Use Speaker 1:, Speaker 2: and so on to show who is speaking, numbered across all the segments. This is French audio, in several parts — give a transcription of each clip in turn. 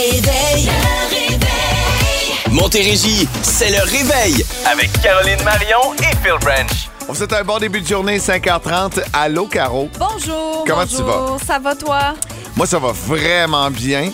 Speaker 1: réveil. Le réveil.
Speaker 2: Montérégie, c'est le réveil avec Caroline Marion et Phil Branch.
Speaker 3: On vous souhaite un bon début de journée, 5h30. Allô, Caro?
Speaker 4: Bonjour.
Speaker 3: Comment
Speaker 4: bonjour.
Speaker 3: tu vas?
Speaker 4: Ça va, toi?
Speaker 3: Moi, ça va vraiment bien.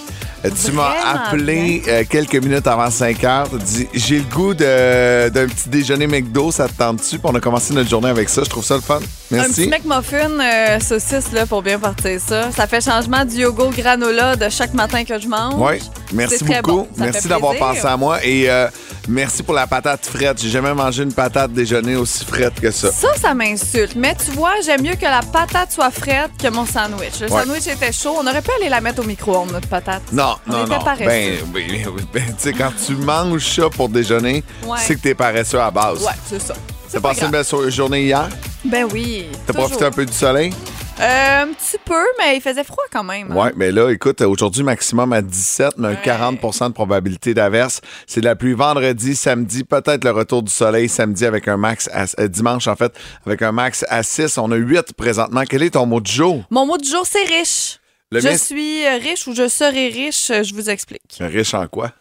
Speaker 3: Tu m'as appelé euh, quelques minutes avant 5 heures. Tu dis J'ai le goût de- d'un petit déjeuner McDo, ça te tente-tu? Puis on a commencé notre journée avec ça. Je trouve ça le fun.
Speaker 4: Un
Speaker 3: Merci.
Speaker 4: petit McMuffin euh, saucisse là, pour bien partir ça. Ça fait changement du yogourt granola de chaque matin que je mange.
Speaker 3: Oui, merci beaucoup.
Speaker 4: bon.
Speaker 3: Merci d'avoir pensé à moi. Et euh, merci pour la patate frette. J'ai jamais mangé une patate déjeuner aussi frette que ça.
Speaker 4: Ça, ça m'insulte. Mais tu vois, j'aime mieux que la patate soit frette que mon sandwich. Le
Speaker 3: Ouais.
Speaker 4: sandwich était chaud. On aurait pu aller la mettre au micro-ondes, notre patate.
Speaker 3: Non,
Speaker 4: On
Speaker 3: non,
Speaker 4: était
Speaker 3: non.
Speaker 4: paresseux.
Speaker 3: Ben, oui, ben, tu sais, quand tu manges ça pour déjeuner,
Speaker 4: Ouais.
Speaker 3: c'est que t'es paresseux à base.
Speaker 4: Ouais, c'est ça.
Speaker 3: T'as
Speaker 4: pas
Speaker 3: passé une belle so- journée hier?
Speaker 4: Ben oui.
Speaker 3: T'as
Speaker 4: toujours.
Speaker 3: profité un peu du soleil?
Speaker 4: Euh, un petit peu, mais il faisait froid quand même. hein.
Speaker 3: Oui, mais là, écoute, aujourd'hui, maximum à 17, mais un
Speaker 4: Ouais.
Speaker 3: 40% de probabilité d'averse. C'est de la pluie vendredi, samedi, peut-être le retour du soleil samedi avec un max à, euh, dimanche, en fait, avec un max à 6. On a 8 présentement. Quel est ton mot du jour?
Speaker 4: Mon mot du jour, c'est riche.
Speaker 3: Le
Speaker 4: je
Speaker 3: mien,
Speaker 4: suis euh, riche ou je serai riche, je vous explique.
Speaker 3: riche en quoi?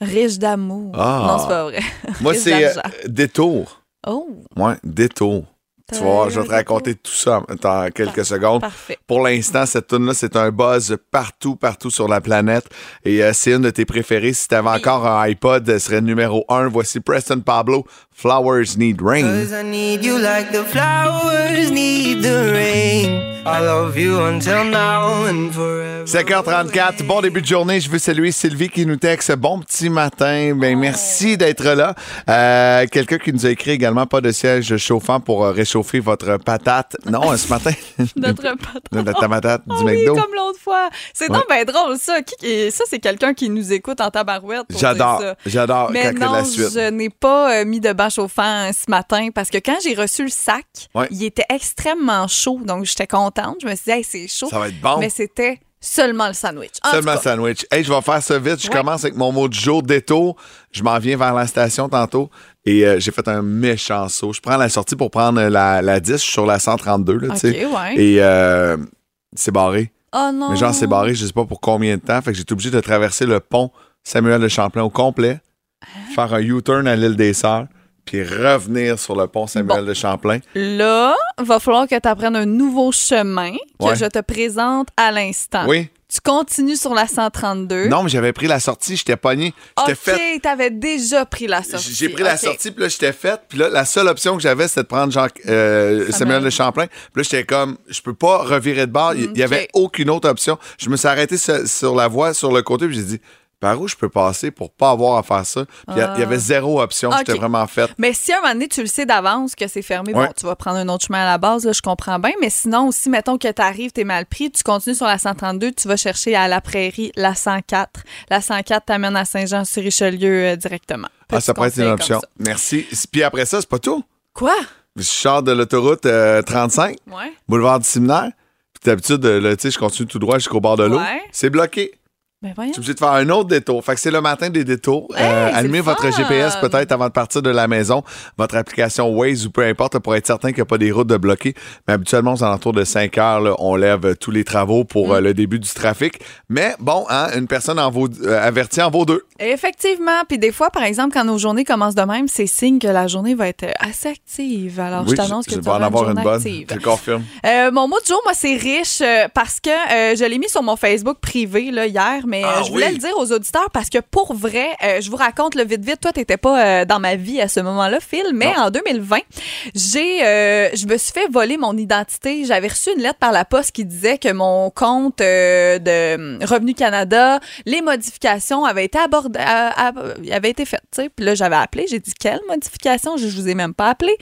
Speaker 4: Riche d'amour.
Speaker 3: Ah.
Speaker 4: Non, c'est pas vrai.
Speaker 3: Moi,
Speaker 4: Riche
Speaker 3: c'est euh, détour.
Speaker 4: Oh,
Speaker 3: Ouais, détour. Tu vas voir, je vais te raconter tout ça dans quelques secondes.
Speaker 4: parfait.
Speaker 3: Pour l'instant, cette tune là c'est un buzz partout, partout sur la planète. Et euh, c'est une de tes préférées. Si tu avais encore un iPod, elle serait numéro un. Voici Preston Pablo, Flowers Need Rain.
Speaker 5: Cause I need you like the flowers need the rain. I love you until now and forever.
Speaker 3: 5h34, bon début de journée. Je veux saluer Sylvie qui nous texte. Bon petit matin. Ben, merci d'être là. Euh, Quelqu'un qui nous a écrit également pas de siège chauffant pour euh, réchauffer votre patate. Non, ce matin.
Speaker 4: Notre patate.
Speaker 3: ta patate
Speaker 4: Oh
Speaker 3: du
Speaker 4: oui,
Speaker 3: McDo.
Speaker 4: comme l'autre fois. C'est donc bien drôle, ça. Qui- ça, c'est quelqu'un qui nous écoute en tabarouette.
Speaker 3: J'adore. J'adore
Speaker 4: Mais
Speaker 3: quand
Speaker 4: non,
Speaker 3: la suite.
Speaker 4: je n'ai pas euh, mis de bain chauffant ce matin parce que quand j'ai reçu le sac,
Speaker 3: Ouais.
Speaker 4: il était extrêmement chaud. Donc, j'étais contente. Je me suis dit, hey, c'est chaud.
Speaker 3: Ça va être bon.
Speaker 4: Mais c'était seulement le sandwich. En
Speaker 3: Seulement
Speaker 4: cas,
Speaker 3: sandwich. Hey, je vais faire ça vite. Je
Speaker 4: Ouais.
Speaker 3: commence avec mon mot du jour, détour. Je m'en viens vers la station tantôt et euh, j'ai fait un méchant saut. Je prends la sortie pour prendre la, la 10. Je suis sur la 132, là, tu sais.
Speaker 4: OK, ouais.
Speaker 3: Et euh, c'est barré.
Speaker 4: Oh non.
Speaker 3: Mais genre, c'est barré, je sais pas pour combien de temps. Fait que j'ai été obligé de traverser le pont Samuel de Champlain au complet,
Speaker 4: Hein?
Speaker 3: faire un U-turn à l'île des Sœurs, puis revenir sur le pont Samuel
Speaker 4: Bon.
Speaker 3: de Champlain.
Speaker 4: Là, va falloir que tu apprennes un nouveau chemin que
Speaker 3: Ouais.
Speaker 4: je te présente à l'instant.
Speaker 3: Oui.
Speaker 4: Tu continues sur la 132.
Speaker 3: Non, mais j'avais pris la sortie, j'étais pogné.
Speaker 4: OK,
Speaker 3: fait
Speaker 4: t'avais déjà pris la sortie.
Speaker 3: J'ai pris la sortie, puis là, j'étais faite. Puis là, la seule option que j'avais, c'était de prendre Jean, euh, Samuel de Champlain. Puis là, j'étais comme, je peux pas revirer de bord. Il il y avait aucune autre option. Je me suis arrêté sur, sur la voie, sur le côté, puis j'ai dit, par où je peux passer pour pas avoir à faire ça? Puis il y avait zéro option.
Speaker 4: Ah.
Speaker 3: J'étais vraiment faite.
Speaker 4: Mais si à un moment donné, tu le sais d'avance que c'est fermé,
Speaker 3: Ouais.
Speaker 4: bon, tu vas prendre un autre chemin à la base, là, je comprends bien. Mais sinon, aussi, mettons que tu arrives, tu es mal pris, tu continues sur la 132, tu vas chercher à la prairie la 104. La 104 t'amène à Saint-Jean-sur-Richelieu euh, directement.
Speaker 3: Ah, ça pourrait être une option. Merci. Puis après ça, c'est pas tout.
Speaker 4: Quoi?
Speaker 3: Je sors de l'autoroute euh, 35,
Speaker 4: Ouais.
Speaker 3: boulevard du séminaire. Puis d'habitude, euh, je continue tout droit jusqu'au bord de l'eau.
Speaker 4: Ouais.
Speaker 3: C'est bloqué.
Speaker 4: Ben voyons.
Speaker 3: Tu es obligé de faire un autre détour. Fait que c'est le matin des détours.
Speaker 4: Hey,
Speaker 3: Euh, allumez votre
Speaker 4: fun.
Speaker 3: GPS peut-être avant de partir de la maison, votre application Waze ou peu importe pour être certain qu'il n'y a pas des routes de bloquées. Mais habituellement, aux alentours de 5 heures, là, on lève tous les travaux pour
Speaker 4: Mm.
Speaker 3: euh, le début du trafic. Mais bon, hein, une personne en vaut, euh, avertie en vaut deux.
Speaker 4: Effectivement. Puis des fois, par exemple, quand nos journées commencent de même, c'est signe que la journée va être assez active. Alors, je t'annonce que tu
Speaker 3: vais en avoir
Speaker 4: une
Speaker 3: bonne.
Speaker 4: active.
Speaker 3: Je confirme.
Speaker 4: Mon mot du jour, moi, c'est riche parce que je l'ai mis sur mon Facebook privé là, hier, mais
Speaker 3: Ah
Speaker 4: euh, je voulais
Speaker 3: oui?
Speaker 4: le dire aux auditeurs parce que pour vrai, euh, je vous raconte le vite vite. Toi, t'étais pas euh, dans ma vie à ce moment-là, Phil, mais en 2020, j'ai, euh, je me suis fait voler mon identité. J'avais reçu une lettre par la poste qui disait que mon compte de Revenu Canada, les modifications avaient été abordées, avaient été faites. Puis là, j'avais appelé, j'ai dit quelle modification? Je, je vous ai même pas appelé.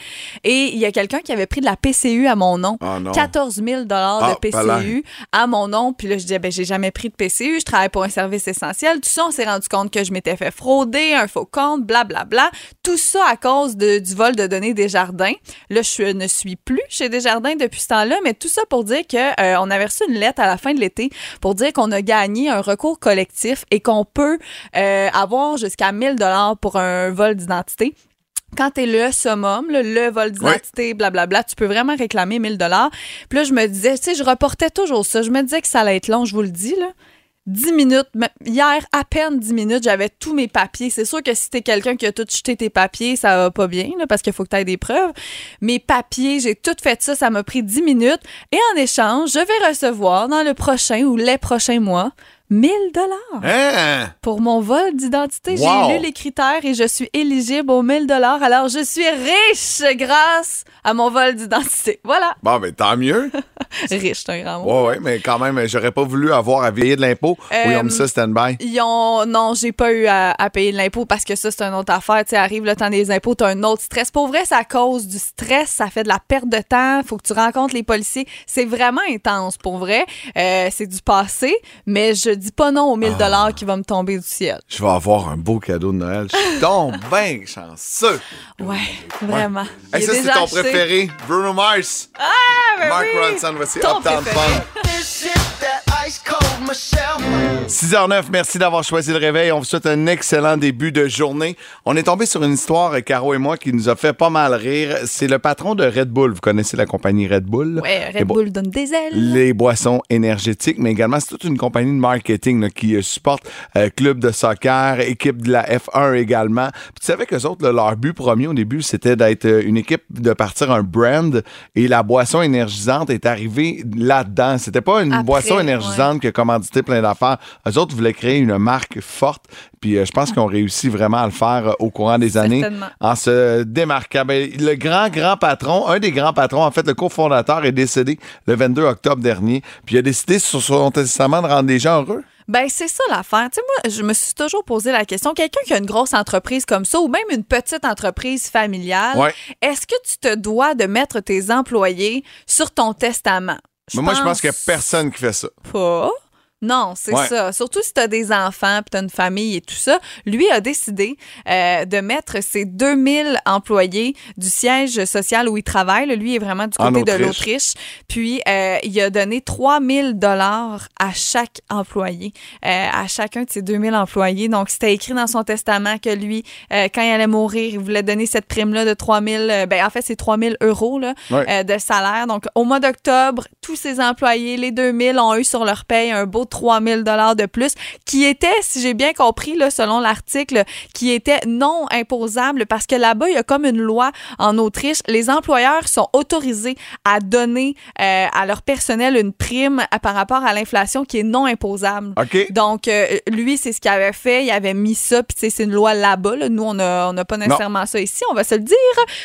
Speaker 4: Et il y a quelqu'un qui avait pris de la PCU à mon nom.
Speaker 3: Oh non.
Speaker 4: 14 000
Speaker 3: Ah,
Speaker 4: de
Speaker 3: voilà.
Speaker 4: PCU à mon nom. Puis là, je disais, ben, j'ai jamais pris de PCU. Je travaille pour un service essentiel. Tout ça, on s'est rendu compte que je m'étais fait frauder, un faux compte, blablabla. Tout ça à cause de- du vol de données des jardins. Là, je ne suis plus chez Desjardins depuis ce temps-là, mais tout ça pour dire que euh, on avait reçu une lettre à la fin de l'été pour dire qu'on a gagné un recours collectif et qu'on peut euh, avoir jusqu'à 1000 dollars pour un vol d'identité quand t'es le summum, le, le vol d'identité, blablabla, tu peux vraiment réclamer 1000 dollars. Puis là, je me disais, tu sais, je reportais toujours ça. Je me disais que ça allait être long, je vous le dis, là. 10 minutes, hier, à peine 10 minutes, j'avais tous mes papiers. C'est sûr que si t'es quelqu'un qui a tout jeté tes papiers, ça va pas bien, là, parce qu'il faut que tu aies des preuves. Mes papiers, j'ai tout fait ça, ça m'a pris 10 minutes. Et en échange, je vais recevoir dans le prochain ou les prochains mois 1000 dollars
Speaker 3: Hein?
Speaker 4: pour mon vol d'identité.
Speaker 3: Wow.
Speaker 4: J'ai lu les critères et je suis éligible aux 1000 dollars. Alors, je suis riche grâce à mon vol d'identité. Voilà.
Speaker 3: Bon, ben tant mieux.
Speaker 4: riche, c'est un grand mot.
Speaker 3: Ouais, ouais, mais quand même, j'aurais pas voulu avoir à payer de l'impôt. Oui, on me ça, stand-by.
Speaker 4: Ils ont... Non, j'ai pas eu à, à payer de l'impôt parce que ça, c'est une autre affaire. Tu arrive le temps des impôts, t'as un autre stress. Pour vrai, à cause du stress, ça fait de la perte de temps. Faut que tu rencontres les policiers. C'est vraiment intense, pour vrai. Euh, c'est du passé, mais je dis pas non aux 1000
Speaker 3: Ah.
Speaker 4: dollars qui vont me tomber du ciel.
Speaker 3: Je vais avoir un beau cadeau de Noël. Je suis donc bien chanceux.
Speaker 4: Ouais, vraiment. Il
Speaker 3: Hey, ça, c'est ton
Speaker 4: acheté.
Speaker 3: préféré. Bruno Mars.
Speaker 4: Ah, ben
Speaker 3: Mark
Speaker 4: oui.
Speaker 3: Ronson, voici
Speaker 4: Ton
Speaker 3: Uptown
Speaker 4: préféré.
Speaker 3: Funk. 6h09, merci d'avoir choisi le réveil. On vous souhaite un excellent début de journée. On est tombé sur une histoire, euh, Caro et moi, qui nous a fait pas mal rire. C'est le patron de Red Bull. Vous connaissez la compagnie Red Bull?
Speaker 4: Ouais,
Speaker 3: Les
Speaker 4: Red Bull donne des ailes.
Speaker 3: les boissons énergétiques, mais également c'est toute une compagnie de marketing là, qui euh, supporte euh, club de soccer, équipe de la F1 également. Puis tu savais que autres, là, leur but premier au début, c'était d'être euh, une équipe, de partir un brand, et la boisson énergisante est arrivée là-dedans. C'était pas une
Speaker 4: Après,
Speaker 3: boisson énergisante qui a plein d'affaires. Eux autres voulaient créer une marque forte, puis euh, je pense qu'ils ont réussi vraiment à le faire euh, au courant des années en se démarquant. Ben, le grand, grand patron, un des grands patrons, en fait, le cofondateur est décédé le 22 octobre dernier. Puis il a décidé sur son testament de rendre les gens heureux.
Speaker 4: Ben, c'est ça l'affaire. Tu sais, moi, je me suis toujours posé la question. Quelqu'un qui a une grosse entreprise comme ça, ou même une petite entreprise familiale,
Speaker 3: Ouais.
Speaker 4: est-ce que tu te dois de mettre tes employés sur ton testament?
Speaker 3: Mais moi, je pense qu'il n'y a personne qui fait ça.
Speaker 4: pas. Non, c'est
Speaker 3: Ouais.
Speaker 4: ça. Surtout si tu as des enfants, puis tu as une famille et tout ça. Lui a décidé euh, de mettre ses 2000 employés du siège social où il travaille. Lui est vraiment du côté de
Speaker 3: Autriche.
Speaker 4: l'Autriche. Puis, euh, il a donné 3000 dollars à chaque employé, euh, à chacun de ses 2000 employés. Donc, c'était écrit dans son testament que lui, euh, quand il allait mourir, il voulait donner cette prime-là de 3000, euh, ben, en fait, c'est 3000 euros là,
Speaker 3: Ouais.
Speaker 4: euh, de salaire. Donc, au mois d'octobre, tous ses employés, les 2000, ont eu sur leur paye un beau 3000 dollars de plus, qui était, si j'ai bien compris, là, selon l'article, qui était non imposable parce que là-bas, il y a comme une loi en Autriche. Les employeurs sont autorisés à donner euh, à leur personnel une prime par rapport à l'inflation qui est non imposable.
Speaker 3: OK?
Speaker 4: Donc, euh, lui, c'est ce qu'il avait fait. Il avait mis ça, puis c'est une loi là-bas. là. Nous, on n'a on n'a pas nécessairement ça ici, on va se le dire.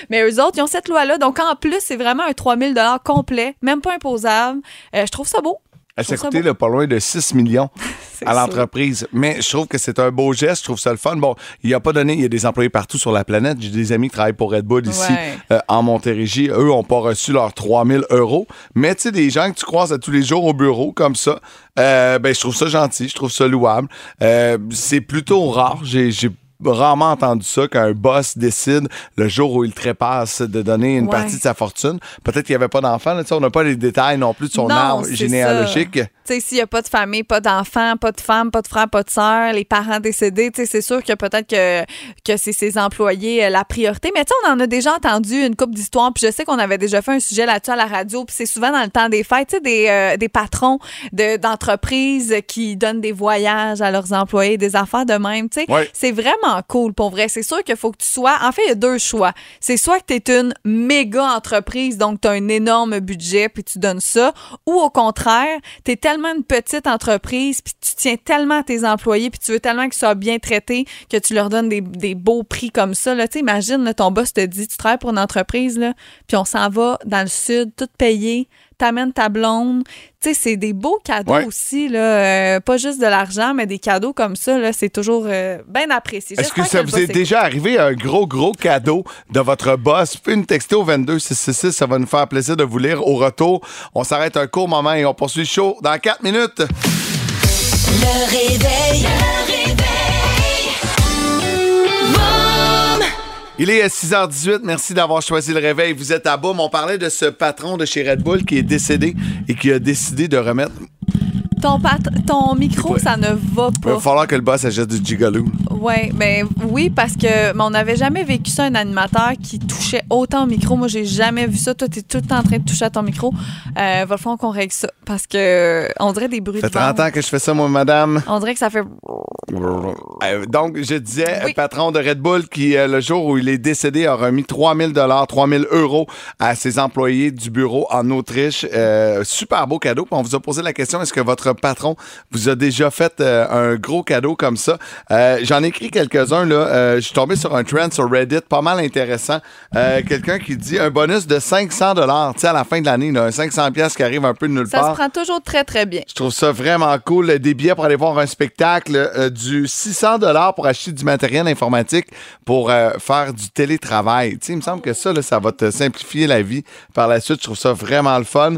Speaker 4: Mais eux autres, ils ont cette loi-là. Donc, en plus, c'est vraiment un 3000 complet, même pas imposable. Euh, je trouve ça beau.
Speaker 3: Elle s'est coûté pas loin de 6 millions à l'entreprise. Mais je trouve que c'est un beau geste. Je trouve ça le fun. Bon, il a pas donné, il y a des employés partout sur la planète. J'ai des amis qui travaillent pour Red Bull ici
Speaker 4: Ouais.
Speaker 3: euh, en Montérégie. Eux ont pas reçu leurs 3000 euros. Mais tu sais, des gens que tu croises à tous les jours au bureau comme ça, euh, ben, je trouve ça gentil. Je trouve ça louable. Euh, c'est plutôt rare. J'ai rarement entendu ça qu'un boss décide le jour où il trépasse de donner une
Speaker 4: Ouais.
Speaker 3: partie de sa fortune. Peut-être qu'il n'y avait pas d'enfant. On n'a pas les détails non plus de son
Speaker 4: Non,
Speaker 3: arbre généalogique.
Speaker 4: S'il n'y a pas de famille, pas d'enfants, pas de femmes, pas de frères, pas de sœurs, les parents décédés, c'est sûr que peut-être que, que c'est ses employés euh, la priorité. Mais on en a déjà entendu une couple d'histoires, puis je sais qu'on avait déjà fait un sujet là-dessus à la radio, puis c'est souvent dans le temps des fêtes, des, euh, des patrons de- d'entreprises qui donnent des voyages à leurs employés, des affaires de même.
Speaker 3: Ouais.
Speaker 4: C'est vraiment cool, pour vrai. C'est sûr qu'il faut que tu sois... En fait, il y a deux choix. C'est soit que tu es une méga entreprise, donc tu as un énorme budget, puis tu donnes ça, ou au contraire, tu es tellement une petite entreprise, puis tu tiens tellement à tes employés, puis tu veux tellement qu'ils soient bien traités, que tu leur donnes des, des beaux prix comme ça. Là. Tu là, ton boss te dit, tu travailles pour une entreprise, là, puis on s'en va dans le sud, tout payé, t'amènes ta blonde. Tu sais, c'est des beaux cadeaux
Speaker 3: Ouais.
Speaker 4: aussi, là. euh, pas juste de l'argent, mais des cadeaux comme ça, là, c'est toujours euh, bien apprécié.
Speaker 3: Est-ce que ça vous est déjà arrivé un gros, gros cadeau de votre boss? Texter au 22666, ça va nous faire plaisir de vous lire. Au retour, on s'arrête un court moment et on poursuit le show dans 4 minutes.
Speaker 1: Le réveil. Le réveil.
Speaker 3: Il est 6h18, merci d'avoir choisi le réveil. Vous êtes à Boum. On parlait de ce patron de chez Red Bull qui est décédé et qui a décidé de remettre...
Speaker 4: Ton, pat- ton micro, ça ne va
Speaker 3: Il va
Speaker 4: pas.
Speaker 3: falloir que le boss achète du gigolo.
Speaker 4: Ouais, ben oui, parce que mais on n'avait jamais vécu ça, un animateur qui touchait autant au micro. Moi, j'ai jamais vu ça. Toi, t'es tout le temps en train de toucher à ton micro. Euh, va falloir qu'on règle ça. Parce que on dirait des bruits
Speaker 3: Ça fait
Speaker 4: de vent.
Speaker 3: 30 ans que je fais ça, moi, madame.
Speaker 4: On dirait que ça fait.
Speaker 3: Euh, donc, je disais,
Speaker 4: Oui.
Speaker 3: patron de Red Bull, qui, euh, le jour où il est décédé, a remis 3000 dollars, 3000 euros à ses employés du bureau en Autriche. Euh, super beau cadeau. Puis on vous a posé la question, est-ce que votre patron vous a déjà fait un gros cadeau comme ça? J'en ai écrit quelques-uns, là. Euh, je suis tombé sur un trend sur Reddit, pas mal intéressant. Euh, Quelqu'un qui dit un bonus de 500 dollars, tu sais, à la fin de l'année, un 500 pièces qui arrive un peu de nulle
Speaker 4: Ça
Speaker 3: part.
Speaker 4: se prend toujours très, très bien.
Speaker 3: Je trouve ça vraiment cool. Des billets pour aller voir un spectacle, euh, du 600 dollars pour acheter du matériel informatique pour faire du télétravail. Tu sais, il me semble que ça, là, ça va te simplifier la vie par la suite. Je trouve ça vraiment le fun.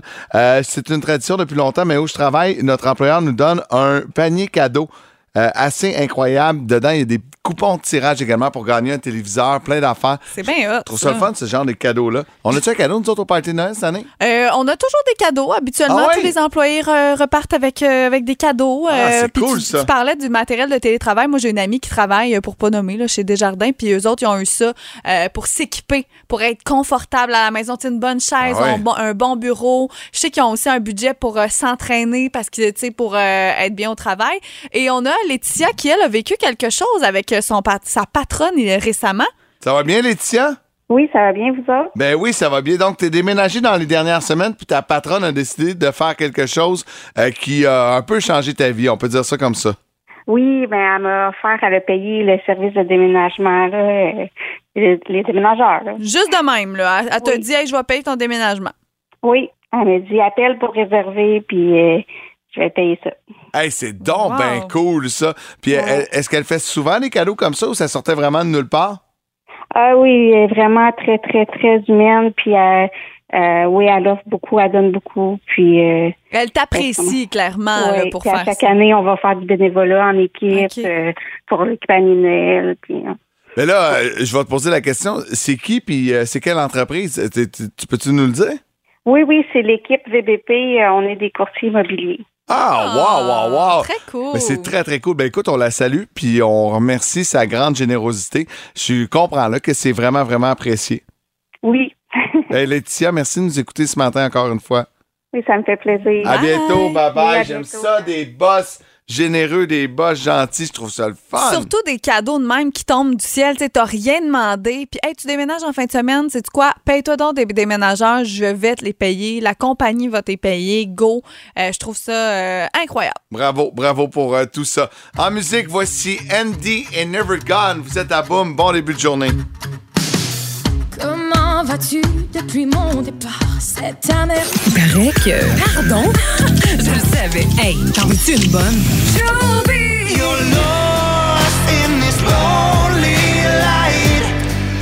Speaker 3: C'est une tradition depuis longtemps, mais où je travaille, notre employeur nous donne un panier cadeau. Euh, assez incroyable. Dedans, il y a des coupons de tirage également pour gagner un téléviseur, plein d'affaires.
Speaker 4: C'est bien hot.
Speaker 3: Je trouve ça le fun, ce genre de cadeaux-là. On a-tu un cadeau, nous autres, au Party Noël cette année?
Speaker 4: Euh, on a toujours des cadeaux. Habituellement,
Speaker 3: Ah ouais?
Speaker 4: tous les employés re- repartent avec, euh, avec des cadeaux.
Speaker 3: Ah, c'est
Speaker 4: puis
Speaker 3: cool,
Speaker 4: tu,
Speaker 3: ça.
Speaker 4: tu parlais du matériel de télétravail. Moi, j'ai une amie qui travaille, euh, pour pas nommer, là, chez Desjardins. Puis eux autres, ils ont eu ça euh, pour s'équiper, pour être confortable à la maison. Tu sais, une bonne chaise,
Speaker 3: Ah ouais.
Speaker 4: un, bon, un bon bureau. Je sais qu'ils ont aussi un budget pour euh, s'entraîner parce que, tu sais, pour euh, être bien au travail. Et on a Laetitia qui, elle, a vécu quelque chose avec euh, son pat- sa patronne euh, récemment?
Speaker 3: Ça va bien, Laetitia?
Speaker 6: Oui, ça va bien, vous autres?
Speaker 3: Ben oui, ça va bien. Donc, tu es déménagé dans les dernières semaines, puis ta patronne a décidé de faire quelque chose euh, qui a un peu changé ta vie. On peut dire ça comme ça.
Speaker 6: Oui, ben elle m'a offert, elle a payé le service de déménagement, là, euh, les, les déménageurs. là.
Speaker 4: Juste de même, là. Elle,
Speaker 6: Oui.
Speaker 4: dit, hey, je vais payer ton déménagement.
Speaker 6: Oui, elle m'a dit appelle pour réserver, puis euh, je vais payer ça.
Speaker 3: Hey, c'est donc
Speaker 4: Wow.
Speaker 3: ben cool, ça. Puis,
Speaker 6: Ouais.
Speaker 3: elle- est-ce qu'elle fait souvent des cadeaux comme ça ou ça sortait vraiment de nulle part?
Speaker 6: Ah oui, elle est vraiment très, très, très humaine, puis euh, euh, oui, elle offre beaucoup, elle donne beaucoup, puis euh,
Speaker 4: Elle t'apprécie clairement là, pour
Speaker 6: puis à
Speaker 4: faire
Speaker 6: chaque
Speaker 4: ça.
Speaker 6: année, on va faire du bénévolat en équipe euh, pour le Noël, puis euh,
Speaker 3: Mais là, euh, je vais te poser la question. C'est qui, puis euh, c'est quelle entreprise? Tu- tu- tu peux-tu nous le dire?
Speaker 6: oui, oui, c'est l'équipe VBP, euh, on est des courtiers immobiliers.
Speaker 3: Ah, wow, wow, wow.
Speaker 4: Très cool.
Speaker 3: Mais c'est très, très cool. Ben écoute, on la salue, puis on remercie sa grande générosité. Je comprends là que c'est vraiment, vraiment apprécié.
Speaker 6: Oui,
Speaker 3: Laetitia, merci de nous écouter ce matin encore une fois.
Speaker 6: oui, ça me fait plaisir.
Speaker 3: À
Speaker 4: Bye.
Speaker 3: bientôt, bye bye. J'aime ça, des boss généreux, des boss gentils. Je trouve ça le fun.
Speaker 4: Surtout des cadeaux de même qui tombent du ciel. Tu t'as rien demandé. Puis, hey, tu déménages en fin de semaine. C'est quoi? Paye-toi donc des déménageurs. Je vais te les payer. La compagnie va te les payer. Go. Euh, je trouve ça euh, incroyable.
Speaker 3: Bravo, bravo pour euh, tout ça. En musique, voici Andy et Never Gone. Vous êtes à boum. Bon début de journée.
Speaker 7: Comment vas-tu depuis mon départ? Cette année?
Speaker 8: Paraît que. Pardon? Je le savais. Hey, t'en veux-tu une bonne?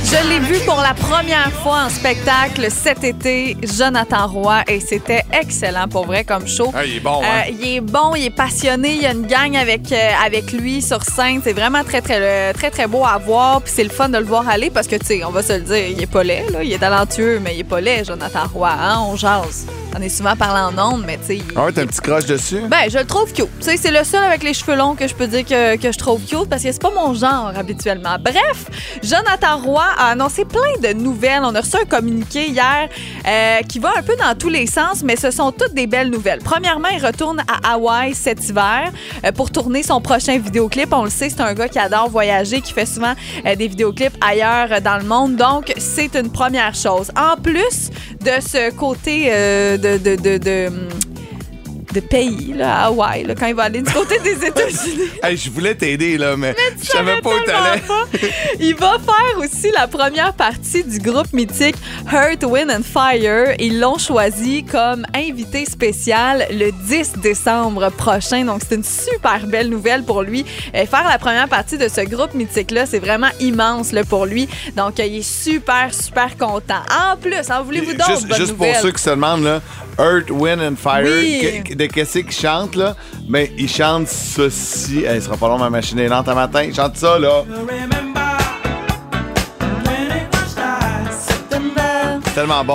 Speaker 4: Je l'ai vu pour la première fois en spectacle cet été, Jonathan Roy, et c'était excellent pour vrai comme show.
Speaker 3: Ah, il est bon, hein?
Speaker 4: Euh, il est bon, il est passionné, il y a une gang avec, euh, avec lui sur scène. C'est vraiment très, très, euh, très, très beau à voir. Puis c'est le fun de le voir aller parce que, tu sais, on va se le dire, il est pas laid, là. Il est talentueux, mais il est pas laid, Jonathan Roy. Hein? On jase. On est souvent parlé en ondes, mais tu sais.
Speaker 3: Ah ouais, t'as un petit croche dessus?
Speaker 4: ben, je le trouve cute. Tu sais, c'est le seul avec les cheveux longs que je peux dire que, que je trouve cute parce que c'est pas mon genre habituellement. Bref, Jonathan Roy a annoncé plein de nouvelles. On a reçu un communiqué hier euh, qui va un peu dans tous les sens, mais ce sont toutes des belles nouvelles. Premièrement, il retourne à Hawaï cet hiver euh, pour tourner son prochain vidéoclip. On le sait, c'est un gars qui adore voyager, qui fait souvent euh, des vidéoclips ailleurs dans le monde. Donc, c'est une première chose. En plus de ce côté de, de, de, de, hum, de pays, là, à Hawaï, là, quand il va aller du côté des États-Unis.
Speaker 3: Hey, je voulais t'aider, là, mais, je savais pas où t'allais.
Speaker 4: Il va faire aussi la première partie du groupe mythique Earth, Wind and Fire. Ils l'ont choisi comme invité spécial le 10 décembre prochain. Donc, c'est une super belle nouvelle pour lui. Euh, faire la première partie de ce groupe mythique-là, c'est vraiment immense là, pour lui. Donc, il est super, super content. En plus, en voulez-vous d'autres
Speaker 3: Juste,
Speaker 4: bonnes
Speaker 3: juste pour ceux qui se demandent, là, Earth, Wind and Fire,
Speaker 4: Oui.
Speaker 3: que- de qu'est-ce qu'ils chantent, là? Ben, ils chantent ceci. Il sera pas long, ma machine est lente un matin. Ils chantent ça, là.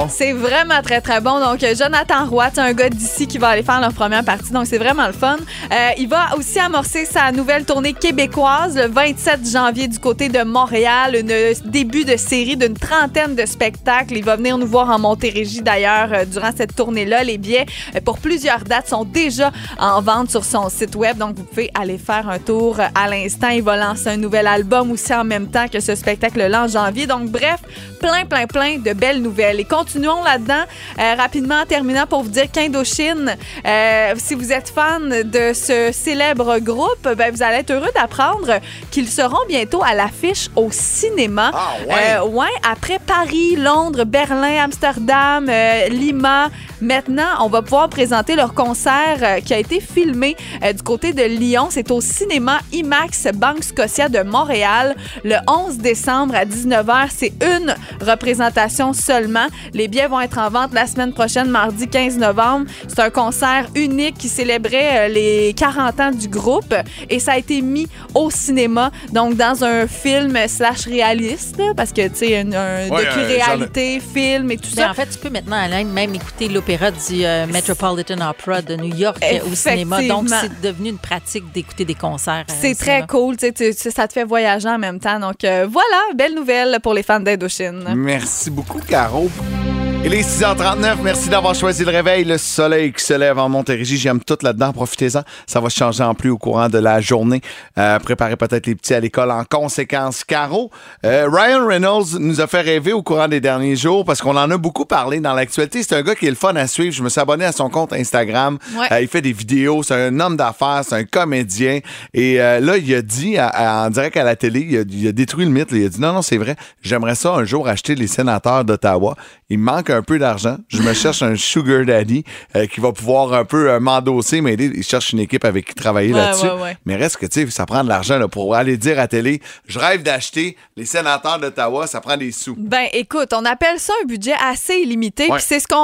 Speaker 3: C'est
Speaker 4: vraiment très, très bon. Donc, euh, Jonathan Roy, c'est un gars d'ici qui va aller faire leur première partie. Donc, c'est vraiment le fun. Euh, il va aussi amorcer sa nouvelle tournée québécoise le 27 janvier du côté de Montréal. Un début de série d'une trentaine de spectacles. Il va venir nous voir en Montérégie, d'ailleurs, euh, durant cette tournée-là. Les billets euh, pour plusieurs dates sont déjà en vente sur son site web. Donc, vous pouvez aller faire un tour euh, à l'instant. Il va lancer un nouvel album aussi en même temps que ce spectacle-là en janvier. Donc, bref, plein, plein, plein de belles nouvelles. Et continuons là-dedans euh, rapidement en terminant pour vous dire qu'Indochine, euh, si vous êtes fan de ce célèbre groupe, ben, vous allez être heureux d'apprendre qu'ils seront bientôt à l'affiche au cinéma.
Speaker 3: Ah, ouais?
Speaker 4: Euh, ouais, après Paris, Londres, Berlin, Amsterdam, euh, Lima. Maintenant, on va pouvoir présenter leur concert euh, qui a été filmé euh, du côté de Lyon. C'est au cinéma IMAX Banque Scotia de Montréal le 11 décembre à 19h. C'est une représentation seulement. Les billets vont être en vente la semaine prochaine, mardi 15 novembre. C'est un concert unique qui célébrait euh, les 40 ans du groupe et ça a été mis au cinéma, donc dans un film slash réaliste, parce que, tu sais, un, un
Speaker 3: Ouais,
Speaker 4: docu-réalité, film et tout
Speaker 9: Ben,
Speaker 4: ça.
Speaker 9: en fait, tu peux maintenant, Alain, même écouter l'opéra du euh, Metropolitan Opera de New York euh, au cinéma. Donc, c'est devenu une pratique d'écouter des concerts. euh,
Speaker 4: C'est très
Speaker 9: cinéma.
Speaker 4: cool, tu sais, ça te fait voyager en même temps. Donc euh, voilà, belle nouvelle pour les fans d'Indochine.
Speaker 3: Merci beaucoup, Caro. you. Il est 6h39. Merci d'avoir choisi le réveil. Le soleil qui se lève en Montérégie. J'aime tout là-dedans. Profitez-en. Ça va changer en plus au courant de la journée. Euh, préparez peut-être les petits à l'école en conséquence. Caro, euh, Ryan Reynolds nous a fait rêver au courant des derniers jours parce qu'on en a beaucoup parlé dans l'actualité. C'est un gars qui est le fun à suivre. Je me suis abonné à son compte Instagram.
Speaker 4: Ouais.
Speaker 3: Euh, il fait des vidéos. C'est un homme d'affaires. C'est un comédien. Et euh, là, il a dit à- à- en direct à la télé, il a, il a détruit le mythe. Il a dit non, non, c'est vrai. J'aimerais ça un jour acheter les sénateurs d'Ottawa. Il me manque un peu d'argent. Je me cherche un sugar daddy euh, qui va pouvoir un peu euh, m'endosser, m'aider. Il cherche une équipe avec qui travailler
Speaker 4: Ouais,
Speaker 3: là-dessus.
Speaker 4: ouais, ouais.
Speaker 3: Mais reste que, tu sais, ça prend de l'argent là, pour aller dire à télé, je rêve d'acheter les sénateurs d'Ottawa. Ça prend des sous.
Speaker 4: Ben, écoute, on appelle ça un budget assez illimité. Puis c'est ce qu'on.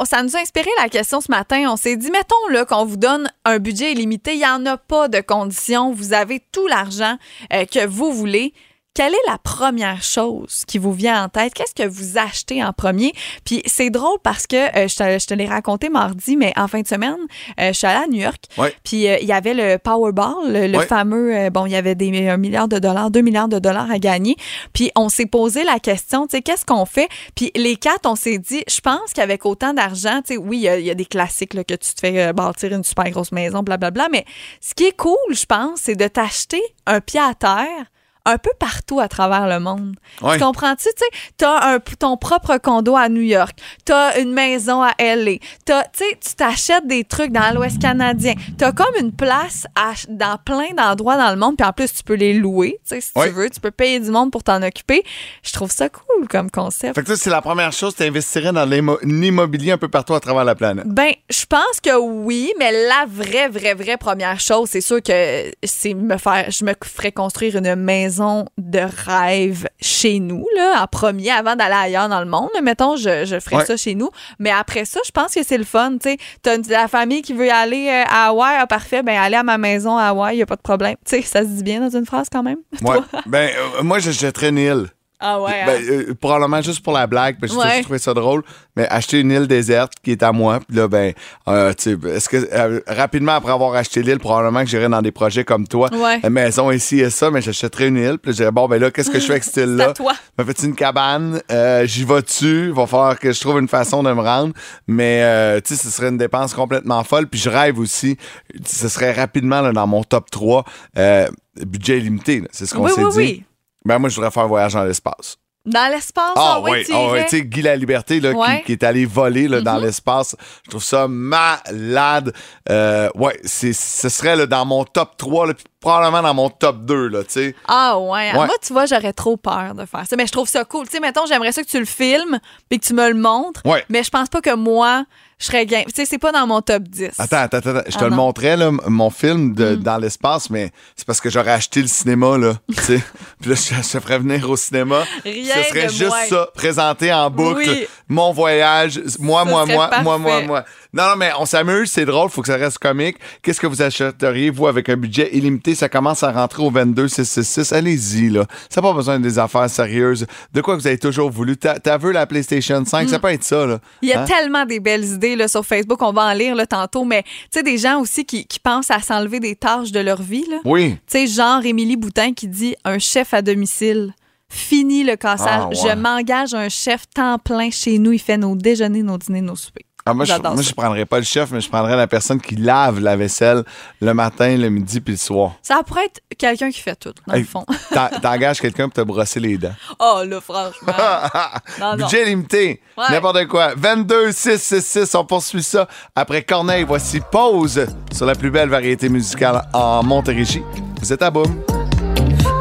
Speaker 4: on- ça nous a inspiré la question ce matin. On s'est dit, mettons là qu'on vous donne un budget illimité. Il n'y en a pas de conditions. Vous avez tout l'argent euh, que vous voulez. Quelle est la première chose qui vous vient en tête? Qu'est-ce que vous achetez en premier? Puis c'est drôle parce que euh, je te, je te l'ai raconté mardi, mais en fin de semaine, euh, je suis allée à New York.
Speaker 3: Ouais.
Speaker 4: Puis euh, il y avait le Powerball, le, le
Speaker 3: Ouais.
Speaker 4: fameux, bon, il y avait des un milliard de dollars, 2 milliards de dollars à gagner. Puis on s'est posé la question, tu sais, qu'est-ce qu'on fait? Puis les quatre, on s'est dit, je pense qu'avec autant d'argent, tu sais, oui, il y a- il y, a des classiques là, que tu te fais bâtir une super grosse maison, blablabla, mais ce qui est cool, je pense, c'est de t'acheter un pied à terre un peu partout à travers le monde.
Speaker 3: Ouais.
Speaker 4: Tu comprends-tu? Tu sais, t'as un- ton propre condo à New York, t'as une maison à L.A., t'as- tu t'achètes des trucs dans l'Ouest canadien. T'as comme une place à- dans plein d'endroits dans le monde, puis en plus, tu peux les louer, tu sais, si
Speaker 3: Ouais.
Speaker 4: tu veux. Tu peux payer du monde pour t'en occuper. Je trouve ça cool comme concept.
Speaker 3: Fait que c'est la première chose, tu investirais dans l'immo- l'immobilier un peu partout à travers la planète.
Speaker 4: Ben, je pense que oui, mais la vraie, vraie, vraie première chose, c'est sûr que c'est me faire, je me ferais construire une maison de rêve chez nous, là, en premier, avant d'aller ailleurs dans le monde. Mettons, je, je ferais
Speaker 3: Ouais.
Speaker 4: ça chez nous. Mais après ça, je pense que c'est le fun, tu sais. T'as une- la famille qui veut aller euh, à Hawaï, ah, parfait, ben, aller à ma maison à Hawaï, y a pas de problème. Tu sais, ça se dit bien dans une phrase quand même.
Speaker 3: Ouais. ben, euh, moi, j'achèterais une île.
Speaker 4: Ah ouais,
Speaker 3: Ben, euh, probablement juste pour la blague, parce que j'ai
Speaker 4: Ouais.
Speaker 3: toujours trouvé ça drôle. Mais acheter une île déserte qui est à moi, puis là, ben, euh, tu sais, est-ce que euh, rapidement après avoir acheté l'île, probablement que j'irais dans des projets comme toi,
Speaker 4: Ouais.
Speaker 3: une maison ici et ça, mais j'achèterais une île, puis je dirais bon, ben là, qu'est-ce que je fais avec cette île-là?
Speaker 4: toi.
Speaker 3: Me fais une cabane, j'y vais dessus, va falloir que je trouve une façon de me rendre, mais tu sais, ce serait une dépense complètement folle, puis je rêve aussi, ce serait rapidement là, dans mon top 3, euh, budget illimité, là, c'est ce qu'on
Speaker 4: Oui,
Speaker 3: s'est
Speaker 4: oui,
Speaker 3: dit.
Speaker 4: oui.
Speaker 3: Ben moi, je voudrais faire un voyage dans l'espace.
Speaker 4: Dans l'espace,
Speaker 3: Ah
Speaker 4: ah, oui, tu
Speaker 3: ah ouais, tu sais, Guy La Liberté là, qui-
Speaker 4: Ouais.
Speaker 3: qui, est allé voler là, dans l'espace. Je trouve ça malade. Euh, ouais, ce serait là, dans mon top 3, là, probablement dans mon top 2, là, tu sais.
Speaker 4: Ah ouais.
Speaker 3: Ouais.
Speaker 4: Moi, tu vois, j'aurais trop peur de faire ça. Mais je trouve ça cool. Tu sais, mettons, j'aimerais ça que tu le filmes puis que tu me le montres.
Speaker 3: Ouais.
Speaker 4: Mais je pense pas que moi, je serais game. Tu sais, c'est pas dans mon top 10.
Speaker 3: Attends, attends, attends. Je te
Speaker 4: Ah
Speaker 3: le montrais, là, mon film de, dans l'espace, mais c'est parce que j'aurais acheté le cinéma, là, tu sais. Puis là, je, te ferais venir au cinéma.
Speaker 4: Rien
Speaker 3: Ce serait
Speaker 4: de
Speaker 3: juste ça, présenté en boucle.
Speaker 4: Oui.
Speaker 3: Mon voyage, moi,
Speaker 4: Ça
Speaker 3: moi, moi, moi, moi, moi. Non, non, mais on s'amuse, c'est drôle, faut que ça reste comique. Qu'est-ce que vous achèteriez, vous, avec un budget illimité? Ça commence à rentrer au 22 666. Allez-y, là. Ça n'a pas besoin des affaires sérieuses. De quoi vous avez toujours voulu? T'as vu la PlayStation 5? Ça peut être ça, là.
Speaker 4: Il y a
Speaker 3: Hein?
Speaker 4: tellement des belles idées là, sur Facebook, on va en lire là, tantôt, mais tu sais, des gens aussi qui, qui pensent à s'enlever des tâches de leur vie. Là.
Speaker 3: Oui.
Speaker 4: Tu sais, genre Émilie Boutin qui dit un chef à domicile. Fini le cassage.
Speaker 3: Ah, ouais.
Speaker 4: Je m'engage un chef temps plein chez nous. Il fait nos déjeuners, nos dîners, nos soupers.
Speaker 3: Ah, moi, je, moi, je prendrais pas le chef, mais je prendrais la personne qui lave la vaisselle le matin, le midi puis le soir.
Speaker 4: Ça pourrait être quelqu'un qui fait tout, dans
Speaker 3: Hey,
Speaker 4: le fond.
Speaker 3: t'en- T'engages quelqu'un pour te brosser les dents.
Speaker 4: Oh là, franchement. Non, non.
Speaker 3: Budget limité.
Speaker 4: Ouais.
Speaker 3: N'importe quoi. 22 666, on poursuit ça. Après Corneille, voici Pause sur la plus belle variété musicale en Montérégie. Vous êtes à boum.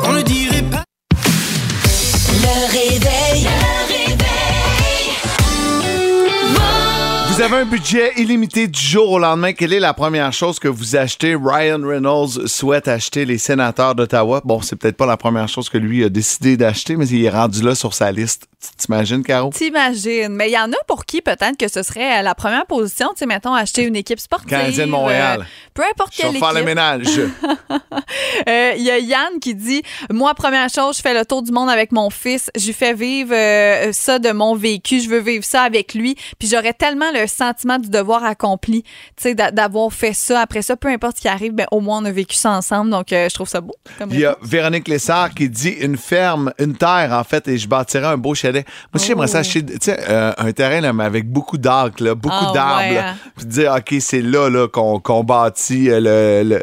Speaker 5: On ne dirait pas.
Speaker 1: Le réveil.
Speaker 3: Vous avez un budget illimité du jour au lendemain. Quelle est la première chose que vous achetez? Ryan Reynolds souhaite acheter les sénateurs d'Ottawa. Bon, c'est peut-être pas la première chose que lui a décidé d'acheter, mais il est rendu là sur sa liste. T'imagines, Caro?
Speaker 4: T'imagines. Mais il y en a pour qui peut-être que ce serait euh, la première position. Tu sais, mettons, acheter une équipe sportive.
Speaker 3: Canadien de Montréal.
Speaker 4: euh, peu importe
Speaker 3: Je
Speaker 4: quelle
Speaker 3: faire le
Speaker 4: équipe.
Speaker 3: ménage.
Speaker 4: Euh, Il y a Yann qui dit Moi, première chose, je fais le tour du monde avec mon fils. Je lui fais vivre euh, ça de mon vécu. Je veux vivre ça avec lui. Puis j'aurais tellement le sentiment du devoir accompli, tu sais, d'a- d'avoir fait ça. Après ça, peu importe ce qui arrive, ben, au moins, on a vécu ça ensemble. Donc, euh, je trouve ça beau.
Speaker 3: Il y a. Véronique Lessard qui dit une ferme, une terre, en fait, et je bâtirais un beau chalet. Moi, j'aimerais ça acheter, tu sais, euh, un terrain là, mais avec beaucoup d'arcs, là, beaucoup
Speaker 4: Ah,
Speaker 3: d'arbres.
Speaker 4: ouais.
Speaker 3: Puis dire, OK, c'est là, là qu'on bâtit euh,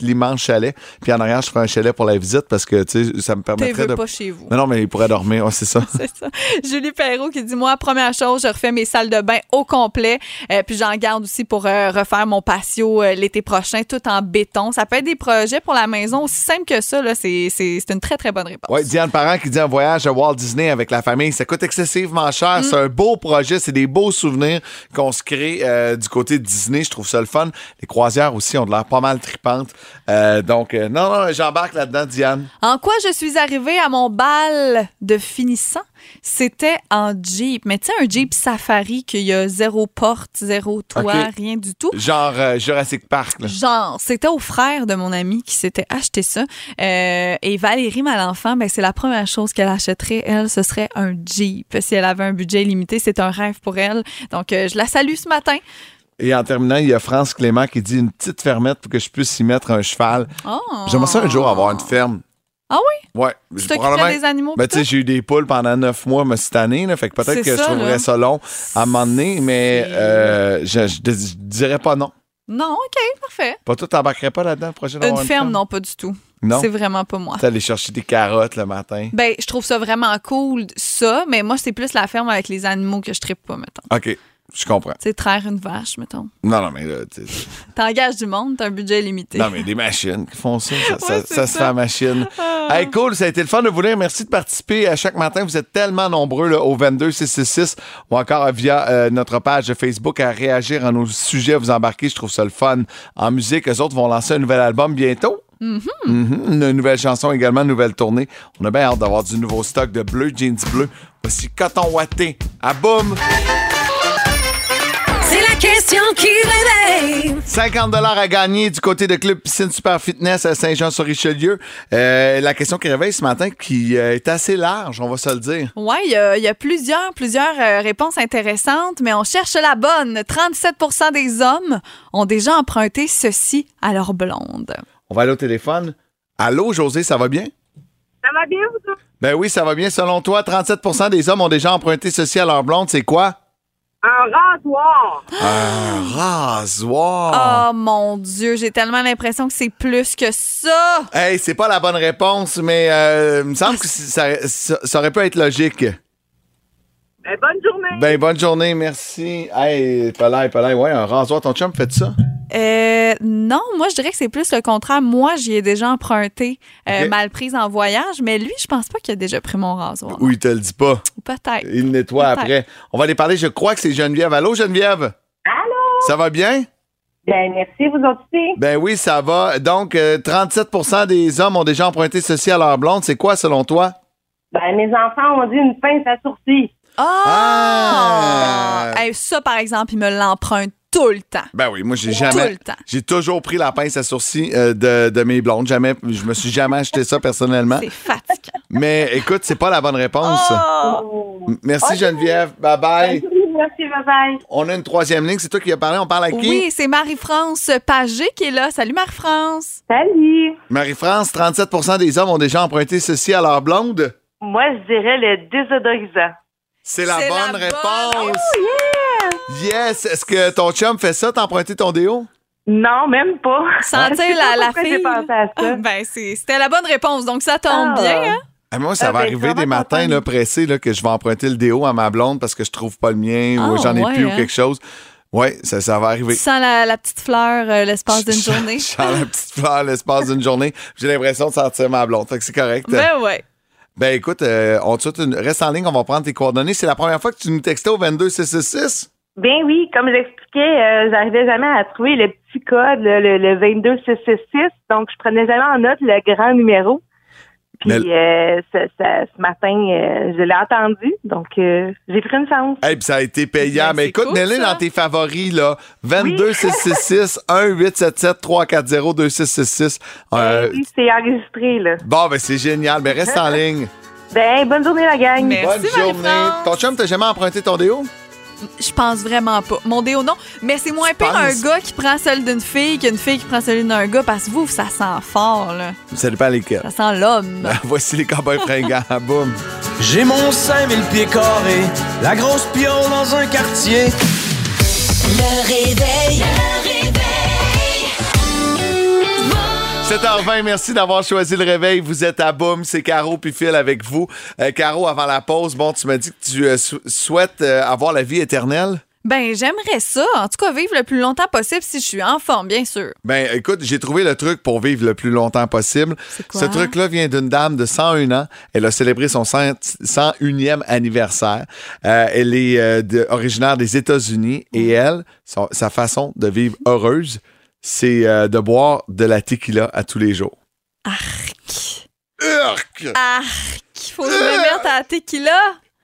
Speaker 3: l'immense chalet. Puis en arrière, je ferai un chalet pour la visite parce que, tu sais, ça me permettrait de.
Speaker 4: pas chez vous.
Speaker 3: Non, non, mais il pourrait dormir, c'est ça.
Speaker 4: C'est ça. Julie Perrault qui dit Moi, première chose, je refais mes salles de bain au complet. Euh, puis j'en garde aussi pour euh, refaire mon patio l'été prochain, tout en béton. Ça peut être des projets pour la maison aussi simple que ça. là. C'est une très, très bonne réponse.
Speaker 3: Ouais, Diane Parent qui dit un voyage à Walt Disney avec la famille, ça coûte excessivement cher. C'est un beau projet, c'est des beaux souvenirs qu'on se crée euh, du côté de Disney. Je trouve ça le fun. Les croisières aussi ont de l'air pas mal tripantes. Euh, donc, euh, non, non, j'embarque là-dedans, Diane.
Speaker 4: En quoi je suis arrivée à mon bal de finissant? C'était en Jeep. Mais tu sais, un Jeep Safari qu'il y a zéro porte, zéro toit, rien du tout.
Speaker 3: Genre euh, Jurassic Park. là.
Speaker 4: Genre, c'était au frère de mon ami qui s'était acheté ça. Euh, et Valérie Malenfant, ben, c'est la première chose qu'elle achèterait, elle, ce serait un Jeep. Si elle avait un budget limité, c'est un rêve pour elle. Donc, euh, je la salue ce matin.
Speaker 3: Et en terminant, il y a France Clément qui dit une petite fermette pour que je puisse y mettre un cheval.
Speaker 4: Oh.
Speaker 3: J'aimerais ça un jour avoir une ferme.
Speaker 4: Ah oui?
Speaker 3: Ouais.
Speaker 4: Tu t'occuperais des animaux?
Speaker 3: Ben, tu sais, j'ai eu des poules pendant neuf mois mais cette année, là, fait que peut-être que je trouverais
Speaker 4: là.
Speaker 3: ça long à un moment donné, mais euh, je, je- je dirais pas non.
Speaker 4: Non, OK, parfait.
Speaker 3: Pas tout t'embarquerais pas là-dedans, projet d'avoir
Speaker 4: Une ferme, non, pas du tout.
Speaker 3: Non?
Speaker 4: C'est vraiment pas moi.
Speaker 3: T'es allé chercher des carottes le matin?
Speaker 4: Ben, je trouve ça vraiment cool, ça, mais moi, c'est plus la ferme avec les animaux que je trippe pas, mettons.
Speaker 3: OK, je comprends.
Speaker 4: Tu sais, traire une vache, mettons.
Speaker 3: Non, non, mais là, tu
Speaker 4: T'engages du monde, t'as un budget limité.
Speaker 3: Non, mais des machines qui font ça. Ça,
Speaker 4: Ouais, c'est
Speaker 3: ça se fait à machine. Hey, cool, ça a été le fun de vous lire. Merci de participer à chaque matin. Vous êtes tellement nombreux là, au 22666 ou encore via euh, notre page Facebook à réagir à nos sujets, vous embarquer. Je trouve ça le fun. En musique, eux autres vont lancer un nouvel album bientôt. Mhm, Une nouvelle chanson également, une nouvelle tournée. On a bien hâte d'avoir du nouveau stock de bleu, jeans bleu. Voici Coton Watté. À boum!
Speaker 8: Question qui réveille.
Speaker 3: 50 à gagner du côté de Club Piscine Super Fitness à Saint-Jean-sur-Richelieu. Euh, la question qui réveille ce matin qui euh, est assez large, on va se le dire.
Speaker 4: Oui, il y, a- il y a plusieurs, plusieurs euh, réponses intéressantes, mais on cherche la bonne. 37% des hommes ont déjà emprunté ceci à leur blonde.
Speaker 3: On va aller au téléphone. Allô, José, ça va bien?
Speaker 6: Ça va bien, vous
Speaker 3: Ben oui, ça va bien. Selon toi, 37% des hommes ont déjà emprunté ceci à leur blonde. C'est quoi?
Speaker 6: Un rasoir.
Speaker 3: Un rasoir.
Speaker 4: Oh mon Dieu, j'ai tellement l'impression que c'est plus que ça.
Speaker 3: Hey, c'est pas la bonne réponse, mais euh, il me semble que ça, ça- ça aurait pu être logique.
Speaker 6: Ben, bonne journée.
Speaker 3: Ben, bonne journée, merci. Hey, palais, palais, ouais, un rasoir. Ton chum fait ça?
Speaker 4: Euh, non, moi je dirais que c'est plus le contraire. Moi, j'y ai déjà emprunté, euh, mal prise en voyage, mais lui, je pense pas qu'il a déjà pris mon rasoir.
Speaker 3: Ou il te le dit pas.
Speaker 4: Peut-être.
Speaker 3: Il le nettoie après. On va aller parler, je crois que c'est Geneviève. Allô, Geneviève?
Speaker 6: Allô?
Speaker 3: Ça va bien?
Speaker 6: Ben, merci, vous aussi.
Speaker 3: Ben oui, ça va. Donc, euh, 37% des hommes ont déjà emprunté ceci à leur blonde. C'est quoi, selon toi?
Speaker 6: Ben, mes enfants ont dit une pince à sourcils.
Speaker 4: Ah!
Speaker 3: Ah!
Speaker 4: Hey, ça, par exemple, il me l'emprunte tout le temps.
Speaker 3: Ben oui, moi, j'ai
Speaker 4: Tout
Speaker 3: jamais.
Speaker 4: le temps.
Speaker 3: J'ai toujours pris la pince à sourcils euh, de, de mes blondes. Jamais, je me suis jamais acheté ça personnellement.
Speaker 4: C'est fatigant.
Speaker 3: Mais écoute, c'est pas la bonne réponse.
Speaker 4: Oh!
Speaker 3: Merci Geneviève. Bye bye.
Speaker 6: Merci, bye bye.
Speaker 3: On a une troisième ligne. C'est toi qui as parlé. On parle à qui?
Speaker 4: Oui, c'est Marie-France Pagé qui est là. Salut Marie-France.
Speaker 6: Salut.
Speaker 3: Marie-France, 37% des hommes ont déjà emprunté ceci à leur blonde?
Speaker 6: Moi, je dirais le désodorisant.
Speaker 3: C'est la
Speaker 4: C'est
Speaker 3: bonne
Speaker 4: la bonne.
Speaker 3: réponse. Yes. Est-ce que ton chum fait ça, t'emprunter ton déo?
Speaker 6: Non, même pas.
Speaker 4: Sentir la, la fille. ben, c'était la bonne réponse. Donc, ça tombe
Speaker 6: Ah.
Speaker 4: bien. Hein?
Speaker 3: Ah, moi, ça
Speaker 6: Ah,
Speaker 3: va
Speaker 6: ben,
Speaker 3: arriver des matins là, pressés là, que je vais emprunter le déo à ma blonde parce que je trouve pas le mien ou
Speaker 4: Ah,
Speaker 3: j'en ai
Speaker 4: ouais,
Speaker 3: plus ou
Speaker 4: hein?
Speaker 3: quelque chose. Oui, ça, ça va arriver.
Speaker 4: Tu sens la, la petite fleur euh, l'espace d'une journée.
Speaker 3: Je sens la petite fleur l'espace d'une journée. J'ai l'impression de sentir ma blonde. Fait que c'est correct.
Speaker 4: Ben ouais.
Speaker 3: Ben écoute, euh, on te souhaite une... reste en ligne, on va prendre tes coordonnées. C'est la première fois que tu nous textais au 22666?
Speaker 6: Ben oui, comme j'expliquais, euh, j'arrivais jamais à trouver le petit code, le, le, le 22666. Donc, je prenais jamais en note le grand numéro. Puis,
Speaker 3: Mais-
Speaker 6: euh, ce, ce- ce matin, euh, je l'ai entendu. Donc, euh, j'ai pris une chance.
Speaker 3: Hey, puis ça a été payant.
Speaker 4: Ben,
Speaker 3: Mais écoute,
Speaker 4: cool,
Speaker 3: mets-le
Speaker 4: ça.
Speaker 3: dans tes favoris, là. 22666 1877 340 2666. Euh,
Speaker 6: Oui, c'est enregistré, là.
Speaker 3: bon, ben c'est génial. Ben reste en ligne.
Speaker 6: Ben, bonne journée, la gang.
Speaker 4: Merci,
Speaker 3: Bonne journée. Ton chum t'a jamais emprunté ton déo?
Speaker 4: Je pense vraiment pas. Mon déo, non. Mais c'est moins pire un gars qui prend celui d'une fille qu'une fille qui prend celui d'un gars parce que vous, ça sent fort, là.
Speaker 3: Ça dépend lesquels.
Speaker 4: Ça sent l'homme.
Speaker 3: Ben, voici les cowboys fringants. Boum.
Speaker 5: J'ai mon 5000 pieds carrés, la grosse piole dans un quartier.
Speaker 1: Le réveil. Le réveil.
Speaker 3: 7h20, merci d'avoir choisi le réveil. Vous êtes à Boum, c'est Caro puis Phil avec vous. Euh, Caro, avant la pause, bon, tu m'as dit que tu euh, sou- souhaites euh, avoir la vie éternelle.
Speaker 4: Ben, j'aimerais ça. En tout cas, vivre le plus longtemps possible si je suis en forme, bien sûr.
Speaker 3: Ben, écoute, j'ai trouvé le truc pour vivre le plus longtemps possible.
Speaker 4: C'est quoi?
Speaker 3: Ce truc-là vient d'une dame de 101 ans. Elle a célébré son 100 101e anniversaire. Euh, elle est euh, de- originaire des États-Unis et elle, son- sa façon de vivre heureuse, c'est euh, de boire de la tequila à tous les jours.
Speaker 4: Arc.
Speaker 3: Urk!
Speaker 4: Arc. Faut que je me mette à la tequila.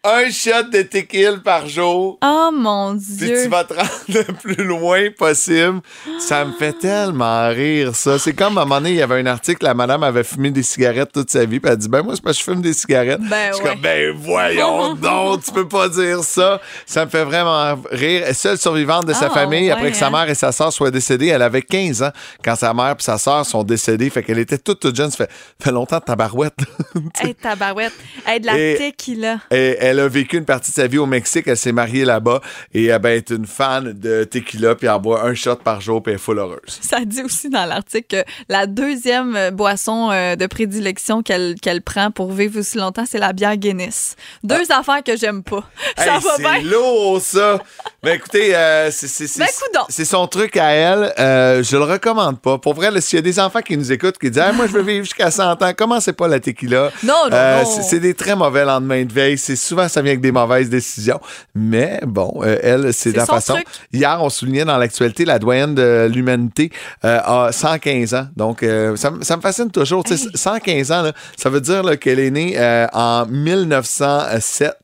Speaker 3: Un shot de tequila par jour.
Speaker 4: Oh mon
Speaker 3: Puis
Speaker 4: Dieu.
Speaker 3: tu vas te rendre le plus loin possible. Ça me fait tellement rire, ça. C'est comme à un moment donné, il y avait un article, la madame avait fumé des cigarettes toute sa vie, puis elle dit Ben, moi, c'est parce que je fume des cigarettes.
Speaker 4: Ben
Speaker 3: je suis
Speaker 4: ouais.
Speaker 3: comme Ben, voyons donc, tu peux pas dire ça. Ça me fait vraiment rire. Seule survivante de sa
Speaker 4: Ah,
Speaker 3: famille, après que sa
Speaker 4: hein.
Speaker 3: mère et sa sœur soient décédées, elle avait 15 ans quand sa mère et sa sœur sont décédées. Fait qu'elle était toute, toute jeune. Ça fait, fait longtemps de tabarouette.
Speaker 4: Hey, tabarouette. Hey, de la tequila.
Speaker 3: Et elle a vécu une partie de sa vie au Mexique. Elle s'est mariée là-bas et euh, ben, elle est une fan de tequila. Puis elle boit un shot par jour. Puis elle est full heureuse.
Speaker 4: Ça dit aussi dans l'article que la deuxième euh, boisson euh, de prédilection qu'elle prend pour vivre aussi longtemps, c'est la bière Guinness. Deux affaires que j'aime pas. Ça
Speaker 3: Hey,
Speaker 4: va
Speaker 3: c'est
Speaker 4: bien.
Speaker 3: lourd, ça. Ben écoutez, euh, c'est c'est- c'est-
Speaker 4: Ben,
Speaker 3: c'est son truc à elle. Euh, je le recommande pas. Pour vrai, s'il y a des enfants qui nous écoutent qui disent Ah, Moi, je veux vivre jusqu'à 100 ans, commencez pas la tequila.
Speaker 4: Non, non,
Speaker 3: Euh,
Speaker 4: non.
Speaker 3: c'est- C'est des très mauvais lendemains de veille. C'est souvent, ça vient avec des mauvaises décisions. Mais bon, euh, elle, c'est la façon.
Speaker 4: truc.
Speaker 3: Hier, on soulignait dans l'actualité, la doyenne de l'humanité euh, a 115 ans. Donc, euh, ça, me- ça me fascine toujours. Tu sais, 115 ans, là, ça veut dire qu'elle est née en 1907.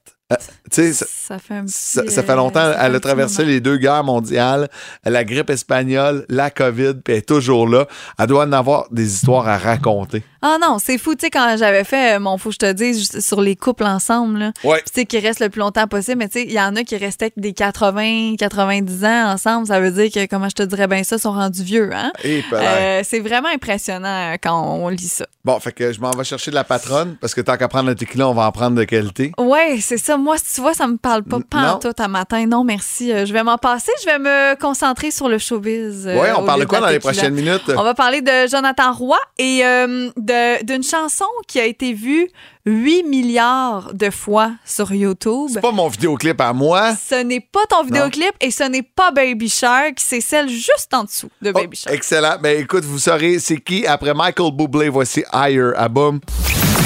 Speaker 3: Euh, sais, ça-
Speaker 4: Ça fait un petit,
Speaker 3: ça, ça fait
Speaker 4: euh,
Speaker 3: longtemps.
Speaker 4: fait
Speaker 3: Elle a traversé les deux guerres mondiales, la grippe espagnole, la COVID, puis elle est toujours là. Elle doit en avoir des histoires à raconter.
Speaker 4: Ah non, c'est fou. Tu sais, quand j'avais fait euh, mon Faut que je te dise sur les couples ensemble, là,
Speaker 3: Ouais.
Speaker 4: Puis, tu sais, qui restent le plus longtemps possible, mais tu sais, il y en a qui restaient des 80, 90 ans ensemble. Ça veut dire que, comment je te dirais bien ça, sont rendus vieux, hein?
Speaker 3: Et peut-être.
Speaker 4: Euh, c'est vraiment impressionnant euh, quand on lit ça.
Speaker 3: Bon, fait que je m'en vais chercher de la patronne, parce que tant qu'à prendre le tequila, on va en prendre de qualité.
Speaker 4: Ouais, c'est ça. Moi, si tu vois, ça me parle pas pantoute à matin. Non, merci. Euh, je vais m'en passer. Je vais me concentrer sur le showbiz. euh,
Speaker 3: ouais, on parle de quoi dans les prochaines minutes?
Speaker 4: On va parler de Jonathan Roy et euh, de- d'une chanson qui a été vue 8 milliards de fois sur YouTube.
Speaker 3: C'est pas mon vidéoclip à moi.
Speaker 4: Ce n'est pas ton vidéoclip et ce n'est pas Baby Shark, c'est celle juste en dessous de
Speaker 3: Oh,
Speaker 4: Baby Shark.
Speaker 3: excellent. Ben écoute, vous saurez c'est qui après Michael Bublé. Voici Higher à boum.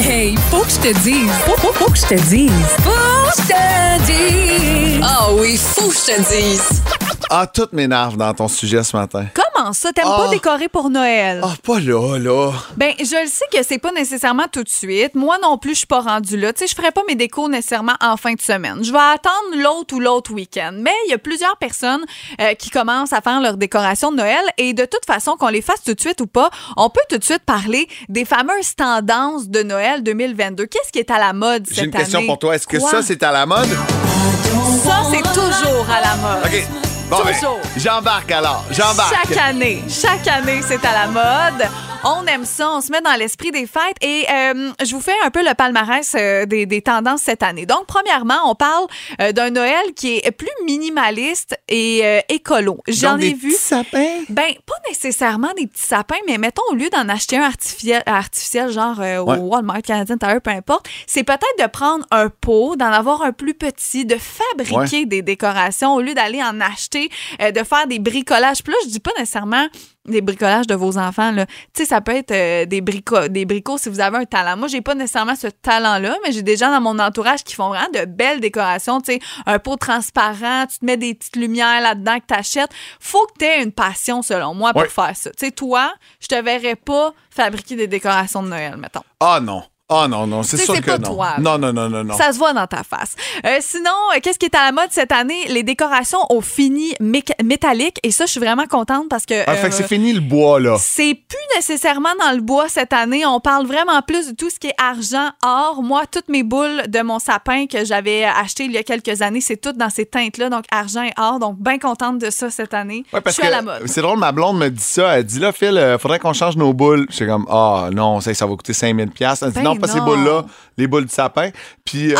Speaker 8: Hey, faut que je te dise. Faut, faut, faut que je te dise. Faut que je te dise.
Speaker 1: Ah
Speaker 3: Ah, tout m'énerve dans ton sujet ce matin.
Speaker 4: Comment ça? T'aimes pas
Speaker 3: Ah.
Speaker 4: décorer pour Noël?
Speaker 3: Ah, pas là, là.
Speaker 4: Ben, je le sais que c'est pas nécessairement tout de suite. Moi non plus, je suis pas rendue là. Tu sais, je ferai pas mes décos nécessairement en fin de semaine. Je vais attendre l'autre ou l'autre week-end. Mais il y a plusieurs personnes euh, qui commencent à faire leur décoration de Noël et de toute façon, qu'on les fasse tout de suite ou pas, on peut tout de suite parler des fameuses tendances de Noël 2022. Qu'est-ce qui est à la mode cette
Speaker 3: J'ai
Speaker 4: année?
Speaker 3: une question pour toi. Est-ce que
Speaker 4: Quoi?
Speaker 3: ça, c'est à la mode?
Speaker 4: Ça, c'est toujours à la mode.
Speaker 3: OK. Bon, ben,
Speaker 4: Toujours.
Speaker 3: j'embarque alors. J'embarque.
Speaker 4: Chaque année, chaque année, c'est à la mode. On aime ça, on se met dans l'esprit des fêtes et euh, je vous fais un peu le palmarès euh, des, des tendances cette année. Donc, premièrement, on parle euh, d'un Noël qui est plus minimaliste et euh, écolo. J'en ai
Speaker 3: des
Speaker 4: vu.
Speaker 3: petits sapins?
Speaker 4: Ben, pas nécessairement des petits sapins, mais mettons, au lieu d'en acheter un artificiel, artificiel genre euh,
Speaker 3: Ouais.
Speaker 4: au Walmart, Canadian Tire, peu importe, c'est peut-être de prendre un pot, d'en avoir un plus petit, de fabriquer des décorations au lieu d'aller en acheter, euh, de faire des bricolages. Puis là, je dis pas nécessairement des bricolages de vos enfants. là. Tu sais, ça peut être euh, des, brico des bricots si vous avez un talent. Moi, j'ai pas nécessairement ce talent-là, mais j'ai des gens dans mon entourage qui font vraiment de belles décorations. Tu sais, un pot transparent, tu te mets des petites lumières là-dedans que t'achètes. Faut que tu aies une passion, selon moi, pour
Speaker 3: Ouais.
Speaker 4: faire ça. Tu sais, toi, je te verrais pas fabriquer des décorations de Noël, mettons.
Speaker 3: Ah non. Ah non, non, c'est sûr que
Speaker 4: pas
Speaker 3: non.
Speaker 4: toi.
Speaker 3: Non, non, non, non, non.
Speaker 4: Ça se voit dans ta face. Euh, sinon, euh, qu'est-ce qui est à la mode cette année? Les décorations au fini métallique. Et ça, je suis vraiment contente parce que...
Speaker 3: Ah, fait
Speaker 4: euh,
Speaker 3: que c'est fini le bois, là.
Speaker 4: c'est plus nécessairement dans le bois cette année. On parle vraiment plus de tout ce qui est argent, or. Moi, toutes mes boules de mon sapin que j'avais acheté il y a quelques années, c'est toutes dans ces teintes-là, donc argent et or. Donc, bien contente de ça cette année.
Speaker 3: Ouais, parce
Speaker 4: Je suis
Speaker 3: que
Speaker 4: à la mode.
Speaker 3: c'est drôle, ma blonde me dit ça. Elle dit là, Phil, euh, faudrait qu'on change nos boules. J'étais comme, ah non, ça, ça va coûter 5000 pièces. Elle dit
Speaker 4: Ben
Speaker 3: non, pas ces
Speaker 4: non.
Speaker 3: boules-là, les boules de sapin. Puis, euh,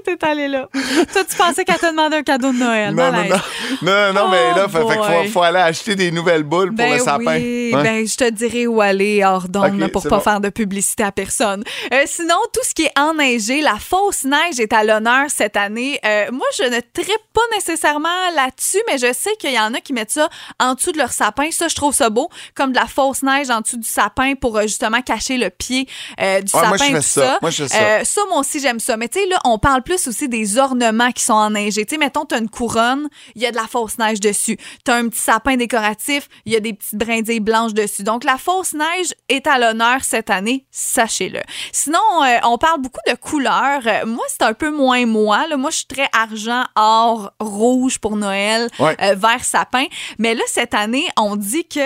Speaker 4: t'es allé là. Toi, tu pensais qu'elle te demandait un cadeau de Noël.
Speaker 3: non, non, non, non, non, mais là,
Speaker 4: Oh
Speaker 3: fait, qu'il faut, aller acheter des nouvelles boules pour
Speaker 4: Ben
Speaker 3: le sapin.
Speaker 4: oui, ben je te dirai où aller hors d'onde pour pas faire de publicité à personne. Euh, sinon, tout ce qui est enneigé, la fausse neige est à l'honneur cette année. Euh, moi, je ne trippe pas nécessairement là-dessus, mais je sais qu'il y en a qui mettent ça en dessous de leur sapin. Ça, je trouve ça beau, comme de la fausse neige en dessous du sapin pour euh, justement cacher le pied du sapin.
Speaker 3: moi, je fais ça. Moi, je fais ça.
Speaker 4: Ça, moi aussi, j'aime ça. Mais tu sais, là, on parle plus aussi des ornements qui sont enneigés. Tu sais, mettons, t'as une couronne, il y a de la fausse neige dessus. T'as un petit sapin décoratif, il y a des petites brindilles blanches dessus. Donc, la fausse neige est à l'honneur cette année, sachez-le. Sinon, euh, on parle beaucoup de couleurs. Euh, moi, c'est un peu moins moi. Là. Moi, je suis très argent, or, rouge pour Noël,
Speaker 3: Ouais.
Speaker 4: euh, vert sapin. Mais là, cette année, on dit que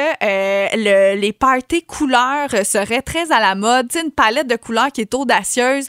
Speaker 4: le- les parties couleurs seraient très à la mode. Tu sais, une palette de couleurs qui est audacieuse.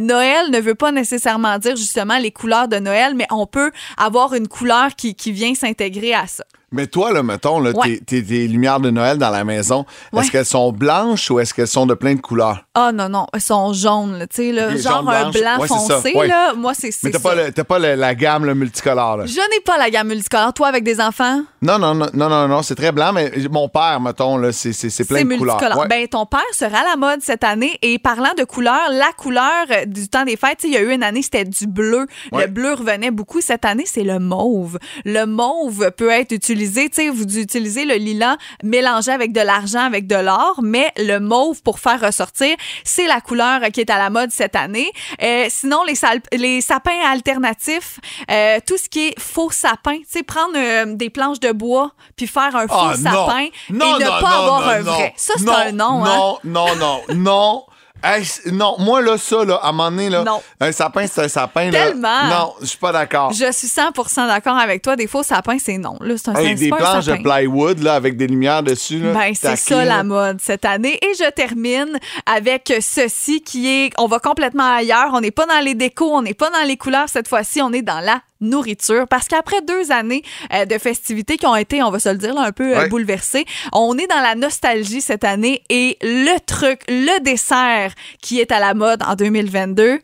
Speaker 4: Noël ne veut pas nécessairement dire justement les couleurs de Noël, mais on peut avoir une couleur qui, qui vient s'intégrer à ça.
Speaker 3: Mais toi, là, mettons, là,
Speaker 4: Ouais.
Speaker 3: tes, tes- tes lumières de Noël dans la maison,
Speaker 4: Ouais.
Speaker 3: est-ce qu'elles sont blanches ou est-ce qu'elles sont de plein de couleurs?
Speaker 4: Ah non, non, elles sont jaunes, là, tu sais, là, genre
Speaker 3: jaune,
Speaker 4: un blanc
Speaker 3: Ouais, c'est
Speaker 4: foncé, là. Moi, c'est
Speaker 3: Mais
Speaker 4: c'est
Speaker 3: t'as pas,
Speaker 4: ça.
Speaker 3: le- t'as pas le- la gamme le multicolore, là.
Speaker 4: Je n'ai pas la gamme multicolore. Toi, avec des enfants?
Speaker 3: Non, non, non, non, non, non, c'est très blanc, mais mon père, mettons, là, c'est, c'est, c'est plein
Speaker 4: C'est
Speaker 3: de couleurs.
Speaker 4: multicolore.
Speaker 3: Ouais.
Speaker 4: Ben, ton père sera à la mode cette année. Et parlant de couleurs, la couleur euh, du temps des fêtes, il y a eu une année, c'était du bleu. Le bleu revenait beaucoup. Cette année, c'est le mauve. Le mauve peut être utilisé, tu sais, vous utilisez le lilas mélangé avec de l'argent, avec de l'or, mais le mauve, pour faire ressortir, c'est la couleur euh, qui est à la mode cette année. Euh, sinon, les, sapins alternatifs, euh, tout ce qui est faux sapin, tu sais, prendre euh, des planches de bois puis faire un faux
Speaker 3: Ah, non.
Speaker 4: sapin
Speaker 3: Non,
Speaker 4: et ne
Speaker 3: non,
Speaker 4: pas avoir un vrai. Ça, c'est un nom, hein?
Speaker 3: Non, non, non, non. Hey, non, moi, là, ça, là, à un moment donné, là,
Speaker 4: Non.
Speaker 3: un sapin, c'est un sapin. là.
Speaker 4: Tellement.
Speaker 3: Non, je suis pas d'accord.
Speaker 4: Je suis 100% d'accord avec toi. Des faux sapins, c'est non. Là, c'est un,
Speaker 3: Hey, des planches de plywood, là, avec des lumières dessus, là.
Speaker 4: Ben, c'est ça
Speaker 3: là.
Speaker 4: la mode cette année. Et je termine avec ceci qui est, on va complètement ailleurs. On n'est pas dans les décos, on n'est pas dans les couleurs cette fois-ci, on est dans la nourriture. Parce qu'après deux années euh, de festivités qui ont été, on va se le dire, là, un peu euh,
Speaker 3: Ouais.
Speaker 4: bouleversées, on est dans la nostalgie cette année. Et le truc, le dessert qui est à la mode en 2022,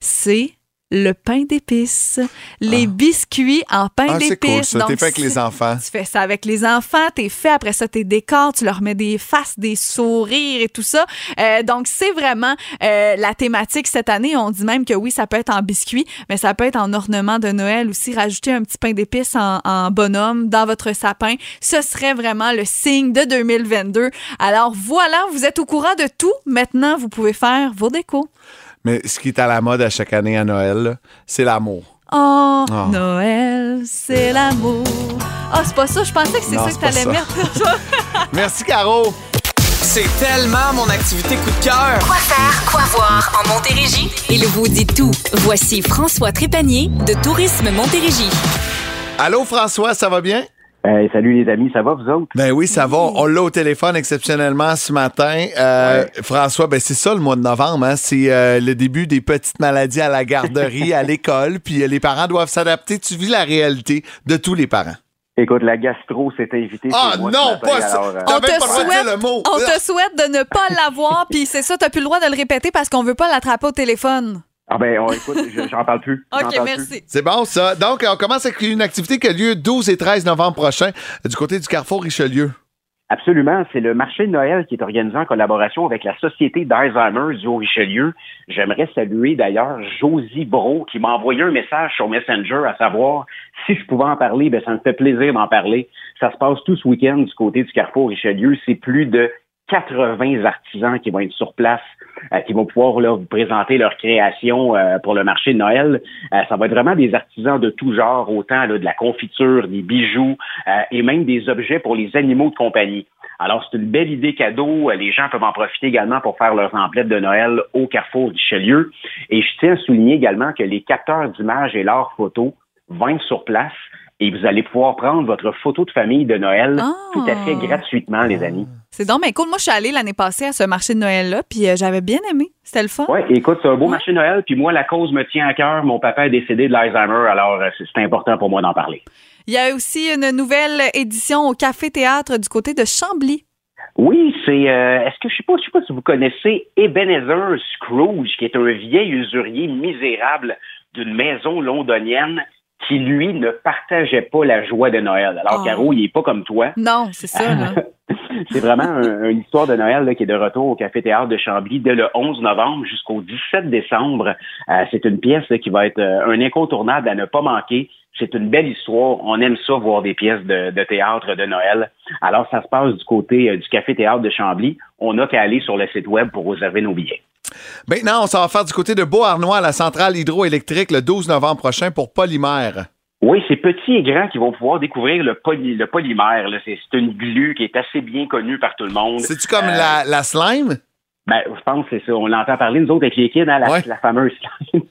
Speaker 4: c'est le pain d'épices. Les biscuits en pain
Speaker 3: Ah, c'est
Speaker 4: d'épices.
Speaker 3: cool, ça. T'es fait avec
Speaker 4: c'est-
Speaker 3: les enfants.
Speaker 4: tu fais ça avec les enfants, t'es fait après ça tes décors, tu leur mets des faces, des sourires et tout ça. Euh, donc c'est vraiment euh, la thématique cette année. On dit même que oui, ça peut être en biscuit, mais ça peut être en ornement de Noël aussi. Rajouter un petit pain d'épices en, en bonhomme dans votre sapin, ce serait vraiment le signe de 2022. Alors voilà, vous êtes au courant de tout. Maintenant, vous pouvez faire vos décos.
Speaker 3: Mais ce qui est à la mode à chaque année à Noël, c'est l'amour.
Speaker 4: Oh,
Speaker 3: Oh.
Speaker 4: Noël, c'est l'amour. Ah, c'est pas ça. Je pensais que c'est ça que t'allais mettre.
Speaker 3: Merci, Caro.
Speaker 2: C'est tellement mon activité coup de cœur.
Speaker 1: Quoi faire, quoi voir en Montérégie?
Speaker 8: Il vous dit tout. Voici François Trépanier de Tourisme Montérégie.
Speaker 3: Allô, François, ça va bien?
Speaker 10: Euh, salut les amis, ça va vous autres?
Speaker 3: Ben oui, ça va. On l'a au téléphone exceptionnellement ce matin. Euh, François, ben c'est ça le mois de novembre. Hein? C'est euh, le début des petites maladies à la garderie, à l'école. Puis euh, les parents doivent s'adapter. Tu vis la réalité de tous les parents.
Speaker 10: Écoute, la gastro s'est invitée.
Speaker 3: Ah
Speaker 10: moi
Speaker 3: non,
Speaker 10: matin,
Speaker 3: pas ça.
Speaker 10: euh,
Speaker 4: On te,
Speaker 3: pas
Speaker 4: souhaite,
Speaker 3: dire le mot.
Speaker 4: on te souhaite de ne pas l'avoir, puis c'est ça, t'as plus le droit de le répéter parce qu'on veut pas l'attraper au téléphone.
Speaker 10: Ah ben, on, écoute, je- j'en parle plus.
Speaker 4: OK,
Speaker 10: parle
Speaker 4: merci.
Speaker 3: C'est bon, ça. Donc, on commence avec une activité qui a lieu 12 et 13 novembre prochain du côté du Carrefour Richelieu.
Speaker 10: Absolument, c'est le marché de Noël qui est organisé en collaboration avec la Société d'Alzheimer du Haut-Richelieu. J'aimerais saluer d'ailleurs Josie Bro qui m'a envoyé un message sur Messenger à savoir si je pouvais en parler, ben ça me fait plaisir d'en parler. Ça se passe tout ce week-end du côté du Carrefour Richelieu. C'est plus de 80 artisans qui vont être sur place, euh, qui vont pouvoir là, vous présenter leur création euh, pour le marché de Noël. Euh, ça va être vraiment des artisans de tout genre, autant là, de la confiture, des bijoux euh, et même des objets pour les animaux de compagnie. Alors, c'est une belle idée cadeau. Euh, Les gens peuvent en profiter également pour faire leurs emplettes de Noël au Carrefour Richelieu. Et je tiens à souligner également que les capteurs d'images et leurs photos vont sur place et vous allez pouvoir prendre votre photo de famille de Noël
Speaker 4: Ah.
Speaker 10: tout à fait gratuitement, les amis.
Speaker 4: C'est donc bien cool. Moi, je suis allée l'année passée à ce marché de Noël-là, puis euh, j'avais bien aimé. C'était le fun.
Speaker 10: Oui, écoute, c'est un beau
Speaker 4: Ouais.
Speaker 10: marché de Noël, puis moi, la cause me tient à cœur. Mon papa est décédé de l'Alzheimer, alors euh, c'est c'est important pour moi d'en parler.
Speaker 4: Il y a aussi une nouvelle édition au Café Théâtre du côté de Chambly.
Speaker 10: Oui, c'est. euh, Est-ce que je sais pas, je sais pas si vous connaissez Ebenezer Scrooge, qui est un vieil usurier misérable d'une maison londonienne qui lui ne partageait pas la joie de Noël. Alors
Speaker 4: Oh.
Speaker 10: Caro, il est pas comme toi.
Speaker 4: Non, c'est ça.
Speaker 10: C'est vraiment un- une histoire de Noël là, qui est de retour au Café Théâtre de Chambly dès le 11 novembre jusqu'au 17 décembre. Euh, c'est une pièce là, qui va être euh, un incontournable à ne pas manquer. C'est une belle histoire. On aime ça voir des pièces de, de théâtre de Noël. Alors ça se passe du côté euh, du Café Théâtre de Chambly. On n'a qu'à aller sur le site web pour réserver nos billets.
Speaker 3: Maintenant, on s'en va faire du côté de Beauharnois à la centrale hydroélectrique le 12 novembre prochain pour Polymère.
Speaker 10: Oui, c'est petits et grands qui vont pouvoir découvrir le, poly- le polymère. C'est une glu qui est assez bien connue par tout le monde.
Speaker 3: C'est-tu comme
Speaker 10: Euh,
Speaker 3: la, la slime?
Speaker 10: Ben, je pense que c'est ça. On l'entend parler, nous autres, avec les kids, hein, la,
Speaker 3: Ouais.
Speaker 10: la fameuse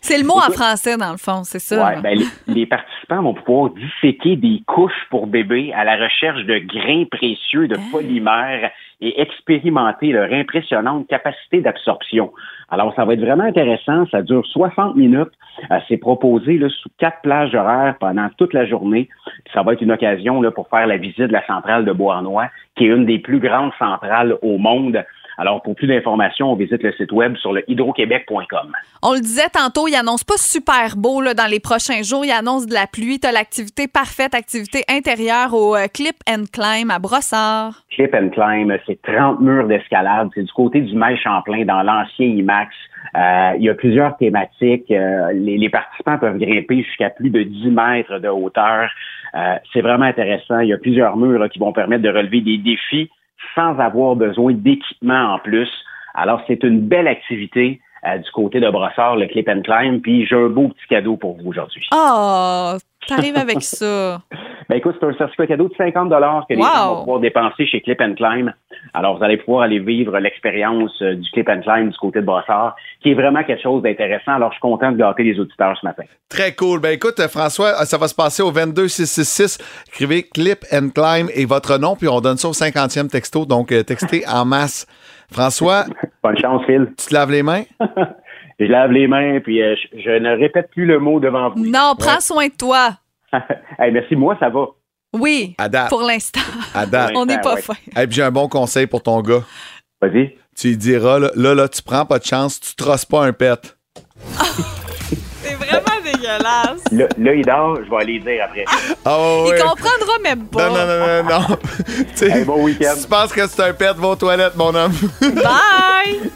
Speaker 4: C'est le mot en français, dans le fond, c'est ça.
Speaker 10: Ouais, ben, les, les participants vont pouvoir disséquer des couches pour bébés à la recherche de grains précieux, de
Speaker 4: Ah.
Speaker 10: polymères et expérimenter leur impressionnante capacité d'absorption. Alors, ça va être vraiment intéressant. Ça dure 60 minutes. Euh, C'est proposé là, sous quatre plages horaires pendant toute la journée. Puis ça va être une occasion là, pour faire la visite de la centrale de Beauharnois, qui est une des plus grandes centrales au monde. Alors, pour plus d'informations, on visite le site web sur le hydroquebec.com.
Speaker 4: On le disait tantôt, il annonce pas super beau là, dans les prochains jours. Il annonce de la pluie. Tu as l'activité parfaite, activité intérieure au euh, Clip and Climb à Brossard.
Speaker 10: Clip and Climb, c'est 30 murs d'escalade. C'est du côté du Mail Champlain, dans l'ancien IMAX. Euh, il y a plusieurs thématiques. Euh, les, les participants peuvent grimper jusqu'à plus de 10 mètres de hauteur. Euh, c'est vraiment intéressant. Il y a plusieurs murs là, qui vont permettre de relever des défis sans avoir besoin d'équipement en plus. Alors, c'est une belle activité euh, du côté de Brossard, le Clip and Climb. Puis, j'ai un beau petit cadeau pour vous aujourd'hui.
Speaker 4: Oh, t'arrives avec ça.
Speaker 10: Ben écoute, c'est un certificat cadeau de 50 que les
Speaker 4: Wow.
Speaker 10: gens vont pouvoir dépenser chez Clip and Climb. Alors, vous allez pouvoir aller vivre l'expérience euh, du Clip and Climb du côté de Brossard, qui est vraiment quelque chose d'intéressant. Alors, je suis content de gâter les auditeurs ce matin.
Speaker 3: Très cool. Ben écoute, euh, François, euh, ça va se passer au 22666. Écrivez Clip and Climb et votre nom, puis on donne ça au 50e texto. Donc, euh, textez en masse. François,
Speaker 10: Bonne chance, Phil.
Speaker 3: tu te laves les mains?
Speaker 10: Je lave les mains, puis je, je ne répète plus le mot devant vous.
Speaker 4: Non, prends soin de toi.
Speaker 10: Hey, merci, moi, ça va.
Speaker 4: Oui,
Speaker 3: À date.
Speaker 4: pour l'instant.
Speaker 3: À date.
Speaker 4: On n'est pas
Speaker 10: ouais.
Speaker 4: fin.
Speaker 3: Et puis j'ai un bon conseil pour ton gars.
Speaker 10: Vas-y.
Speaker 3: Tu lui diras, là, là, là, tu prends pas de chance, tu trosses pas un pet.
Speaker 4: C'est vraiment dégueulasse.
Speaker 10: Là, là, il dort, je vais aller le dire après.
Speaker 3: Ah
Speaker 4: Il comprendra même pas.
Speaker 3: Non, non, non, non, non. Tu sais,
Speaker 10: Hey, bon week-end.
Speaker 3: Si tu penses que c'est un pet, va aux toilettes, mon homme.
Speaker 4: Bye!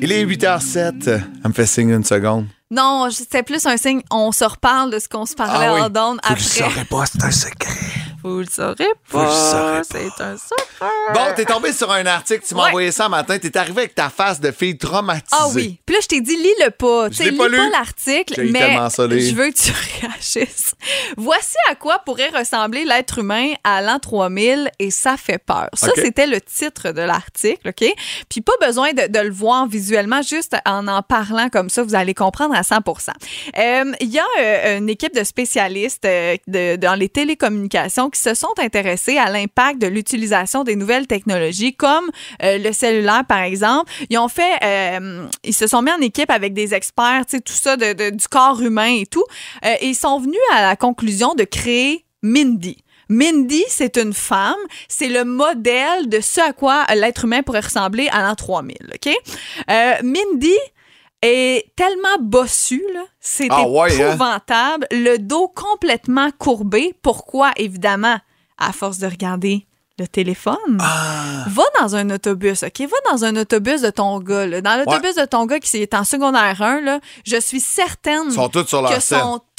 Speaker 3: Il est 8h07. Elle me fait signe une seconde.
Speaker 4: Non, c'était plus un signe. On se reparle de ce qu'on se parlait
Speaker 3: Ah oui.
Speaker 4: en donne
Speaker 3: que je
Speaker 4: après.
Speaker 3: saurais pas, c'est un secret.
Speaker 4: Vous le saurez
Speaker 3: Vous le
Speaker 4: pas.
Speaker 3: saurez
Speaker 4: C'est un secret.
Speaker 3: Bon, t'es tombé sur un article, tu m'as
Speaker 4: Ouais.
Speaker 3: envoyé ça un matin, t'es arrivé avec ta face de fille traumatisée.
Speaker 4: Ah oui. Puis là, je t'ai dit, lis-le pas. Tu sais,
Speaker 3: l'ai
Speaker 4: lis
Speaker 3: pas
Speaker 4: pas,
Speaker 3: lu.
Speaker 4: l'article, mais
Speaker 3: tellement ça lire.
Speaker 4: je veux que tu réagisses. Voici à quoi pourrait ressembler l'être humain à l'an 3000 et ça fait peur. Ça,
Speaker 11: OK.
Speaker 4: c'était le titre de l'article, OK? Puis pas besoin de, de le voir visuellement, juste en en parlant comme ça, vous allez comprendre à 100% Euh, Il y a euh, une équipe de spécialistes euh, de- dans les télécommunications qui se sont intéressés à l'impact de l'utilisation des nouvelles technologies comme euh, le cellulaire, par exemple. Ils ont fait, euh, ils se sont mis en équipe avec des experts, tu sais, tout ça de, du corps humain et tout. Euh, et ils sont venus à la conclusion de créer Mindy. Mindy, c'est une femme, c'est le modèle de ce à quoi l'être humain pourrait ressembler à l'an 3000, OK? Euh, Mindy est tellement bossue, là, c'est
Speaker 3: Ah ouais, hein?
Speaker 4: épouvantable, le dos complètement courbé. Pourquoi? Évidemment, à force de regarder le téléphone.
Speaker 3: Ah.
Speaker 4: Va dans un autobus, OK? Va dans un autobus de ton gars. là. Dans l'autobus de ton gars qui est en secondaire 1, là, je suis certaine
Speaker 3: Ils sont sur leur
Speaker 4: que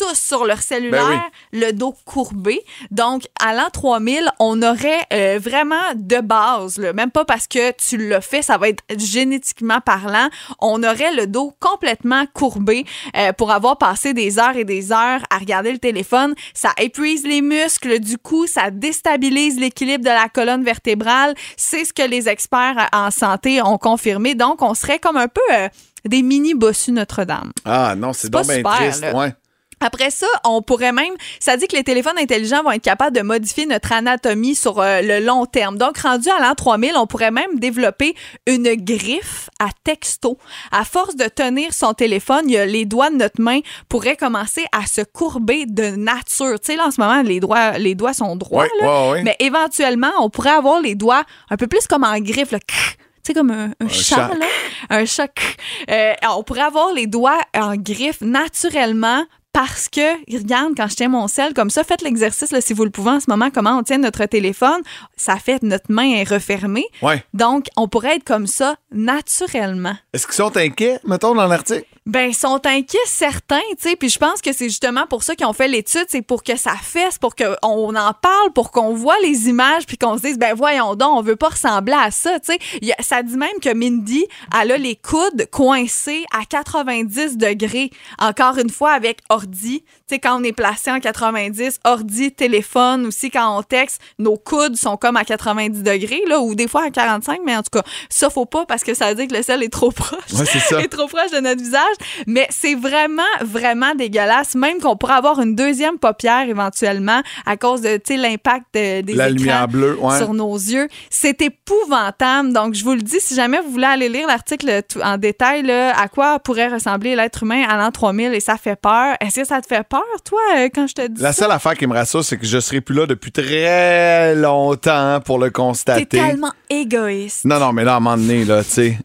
Speaker 4: tous sur leur cellulaire,
Speaker 3: Ben
Speaker 4: le dos courbé. Donc, à l'an 3000, on aurait euh, vraiment de base, là, même pas parce que tu l'as fait, ça va être génétiquement parlant, on aurait le dos complètement courbé euh, pour avoir passé des heures et des heures à regarder le téléphone. Ça épuise les muscles du cou, ça déstabilise l'équilibre de la colonne vertébrale. C'est ce que les experts en santé ont confirmé. Donc, on serait comme un peu euh, des mini bossus Notre-Dame.
Speaker 3: Ah non, c'est donc bien triste. Ouais.
Speaker 4: Après ça, on pourrait même, ça dit que les téléphones intelligents vont être capables de modifier notre anatomie sur euh, le long terme. Donc, rendu à l'an 3000, on pourrait même développer une griffe à texto. À force de tenir son téléphone, il y a- les doigts de notre main pourraient commencer à se courber de nature. Tu sais, là, en ce moment, les doigts, les doigts sont droits,
Speaker 3: Ouais,
Speaker 4: là.
Speaker 3: ouais, ouais.
Speaker 4: mais éventuellement, on pourrait avoir les doigts un peu plus comme en griffe, là. Tu sais, comme un, un chat,
Speaker 3: chat.
Speaker 4: là. Un chat. Euh, on pourrait avoir les doigts en griffe naturellement parce que, regarde, quand je tiens mon sel comme ça, faites l'exercice, si vous le pouvez en ce moment, comment on tient notre téléphone. Ça fait notre main est refermée.
Speaker 3: Ouais.
Speaker 4: Donc, on pourrait être comme ça naturellement.
Speaker 3: Est-ce qu'ils sont inquiets, mettons, dans l'article?
Speaker 4: Ben, ils sont inquiets, certains, tu sais. Puis je pense que c'est justement pour ça qu'ils ont fait l'étude, c'est pour que ça fesse, pour qu'on en parle, pour qu'on voit les images, puis qu'on se dise, ben voyons donc, on veut pas ressembler à ça, tu sais. Ça dit même que Mindy, elle a les coudes coincés à 90 degrés. Encore une fois, avec ordi. Sais, quand on est placé en 90, ordi, téléphone, aussi quand on texte, nos coudes sont comme à 90 degrés, là, ou des fois à 45, mais en tout cas, ça, faut pas parce que ça veut dire que le sel est trop proche.
Speaker 3: Ouais, c'est ça.
Speaker 4: est trop proche de notre visage. Mais c'est vraiment, vraiment dégueulasse. Même qu'on pourrait avoir une deuxième paupière éventuellement à cause de tu sais, l'impact de- des
Speaker 3: La
Speaker 4: écrans
Speaker 3: lumière bleue, ouais.
Speaker 4: sur nos yeux. C'est épouvantable. Donc, je vous le dis, si jamais vous voulez aller lire l'article en détail, là, à quoi pourrait ressembler l'être humain à l'an 3000 et ça fait peur. Est-ce que ça te fait peur, toi, euh, quand je te dis
Speaker 3: La
Speaker 4: ça?
Speaker 3: seule affaire qui me rassure, c'est que je serai plus là depuis très longtemps pour le
Speaker 4: T'es
Speaker 3: constater.
Speaker 4: tellement égoïste.
Speaker 3: Non, non, mais là, à un moment donné, là, tu sais.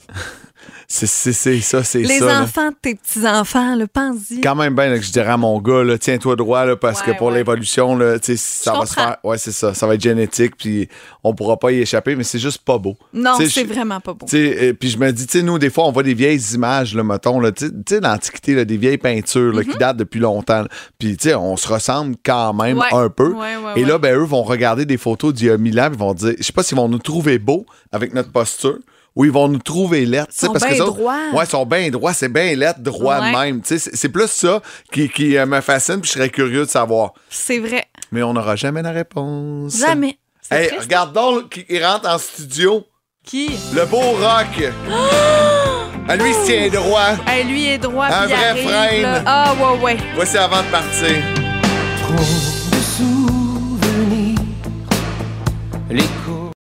Speaker 3: C'est ça, c'est
Speaker 4: Les
Speaker 3: ça. là.
Speaker 4: enfants de tes petits-enfants, le pense-y.
Speaker 3: Quand même bien que je dirais à mon gars, tiens-toi droit, là, parce que pour
Speaker 4: ouais.
Speaker 3: l'évolution, ça va se faire. Ouais, c'est ça. Ça va être génétique, puis on pourra pas y échapper, mais c'est juste pas beau.
Speaker 4: Non, c'est vraiment pas beau.
Speaker 3: Euh, puis je me dis, tu sais, nous, des fois, on voit des vieilles images, là, mettons, là, tu sais- tu sais, l'Antiquité, des vieilles peintures là, qui datent depuis longtemps. Puis, tu sais, on se ressemble quand même.
Speaker 4: Ouais.
Speaker 3: un peu. Et là, ben, eux vont regarder des photos d'il y a mille ans, ils vont dire, je sais pas s'ils vont nous trouver beaux avec notre posture. Ou ils vont nous trouver lettres. sais,
Speaker 4: Sont
Speaker 3: parce que
Speaker 4: bien droits.
Speaker 3: Ouais, ils sont bien droits. C'est bien lettres, droit
Speaker 4: Ouais.
Speaker 3: même. C'est plus ça qui, qui euh, me fascine, puis je serais curieux de savoir.
Speaker 4: C'est vrai.
Speaker 3: Mais on n'aura jamais la réponse.
Speaker 4: Jamais.
Speaker 3: Hey,
Speaker 4: triste.
Speaker 3: donc qui rentre en studio.
Speaker 4: Qui?
Speaker 3: Le beau rock. Ah, lui, il tient droit.
Speaker 4: Hey, lui est droit.
Speaker 3: Un
Speaker 4: il
Speaker 3: vrai
Speaker 4: arrive, là. Ah, ouais, ouais.
Speaker 3: Voici avant de partir.
Speaker 5: Trop de souvenirs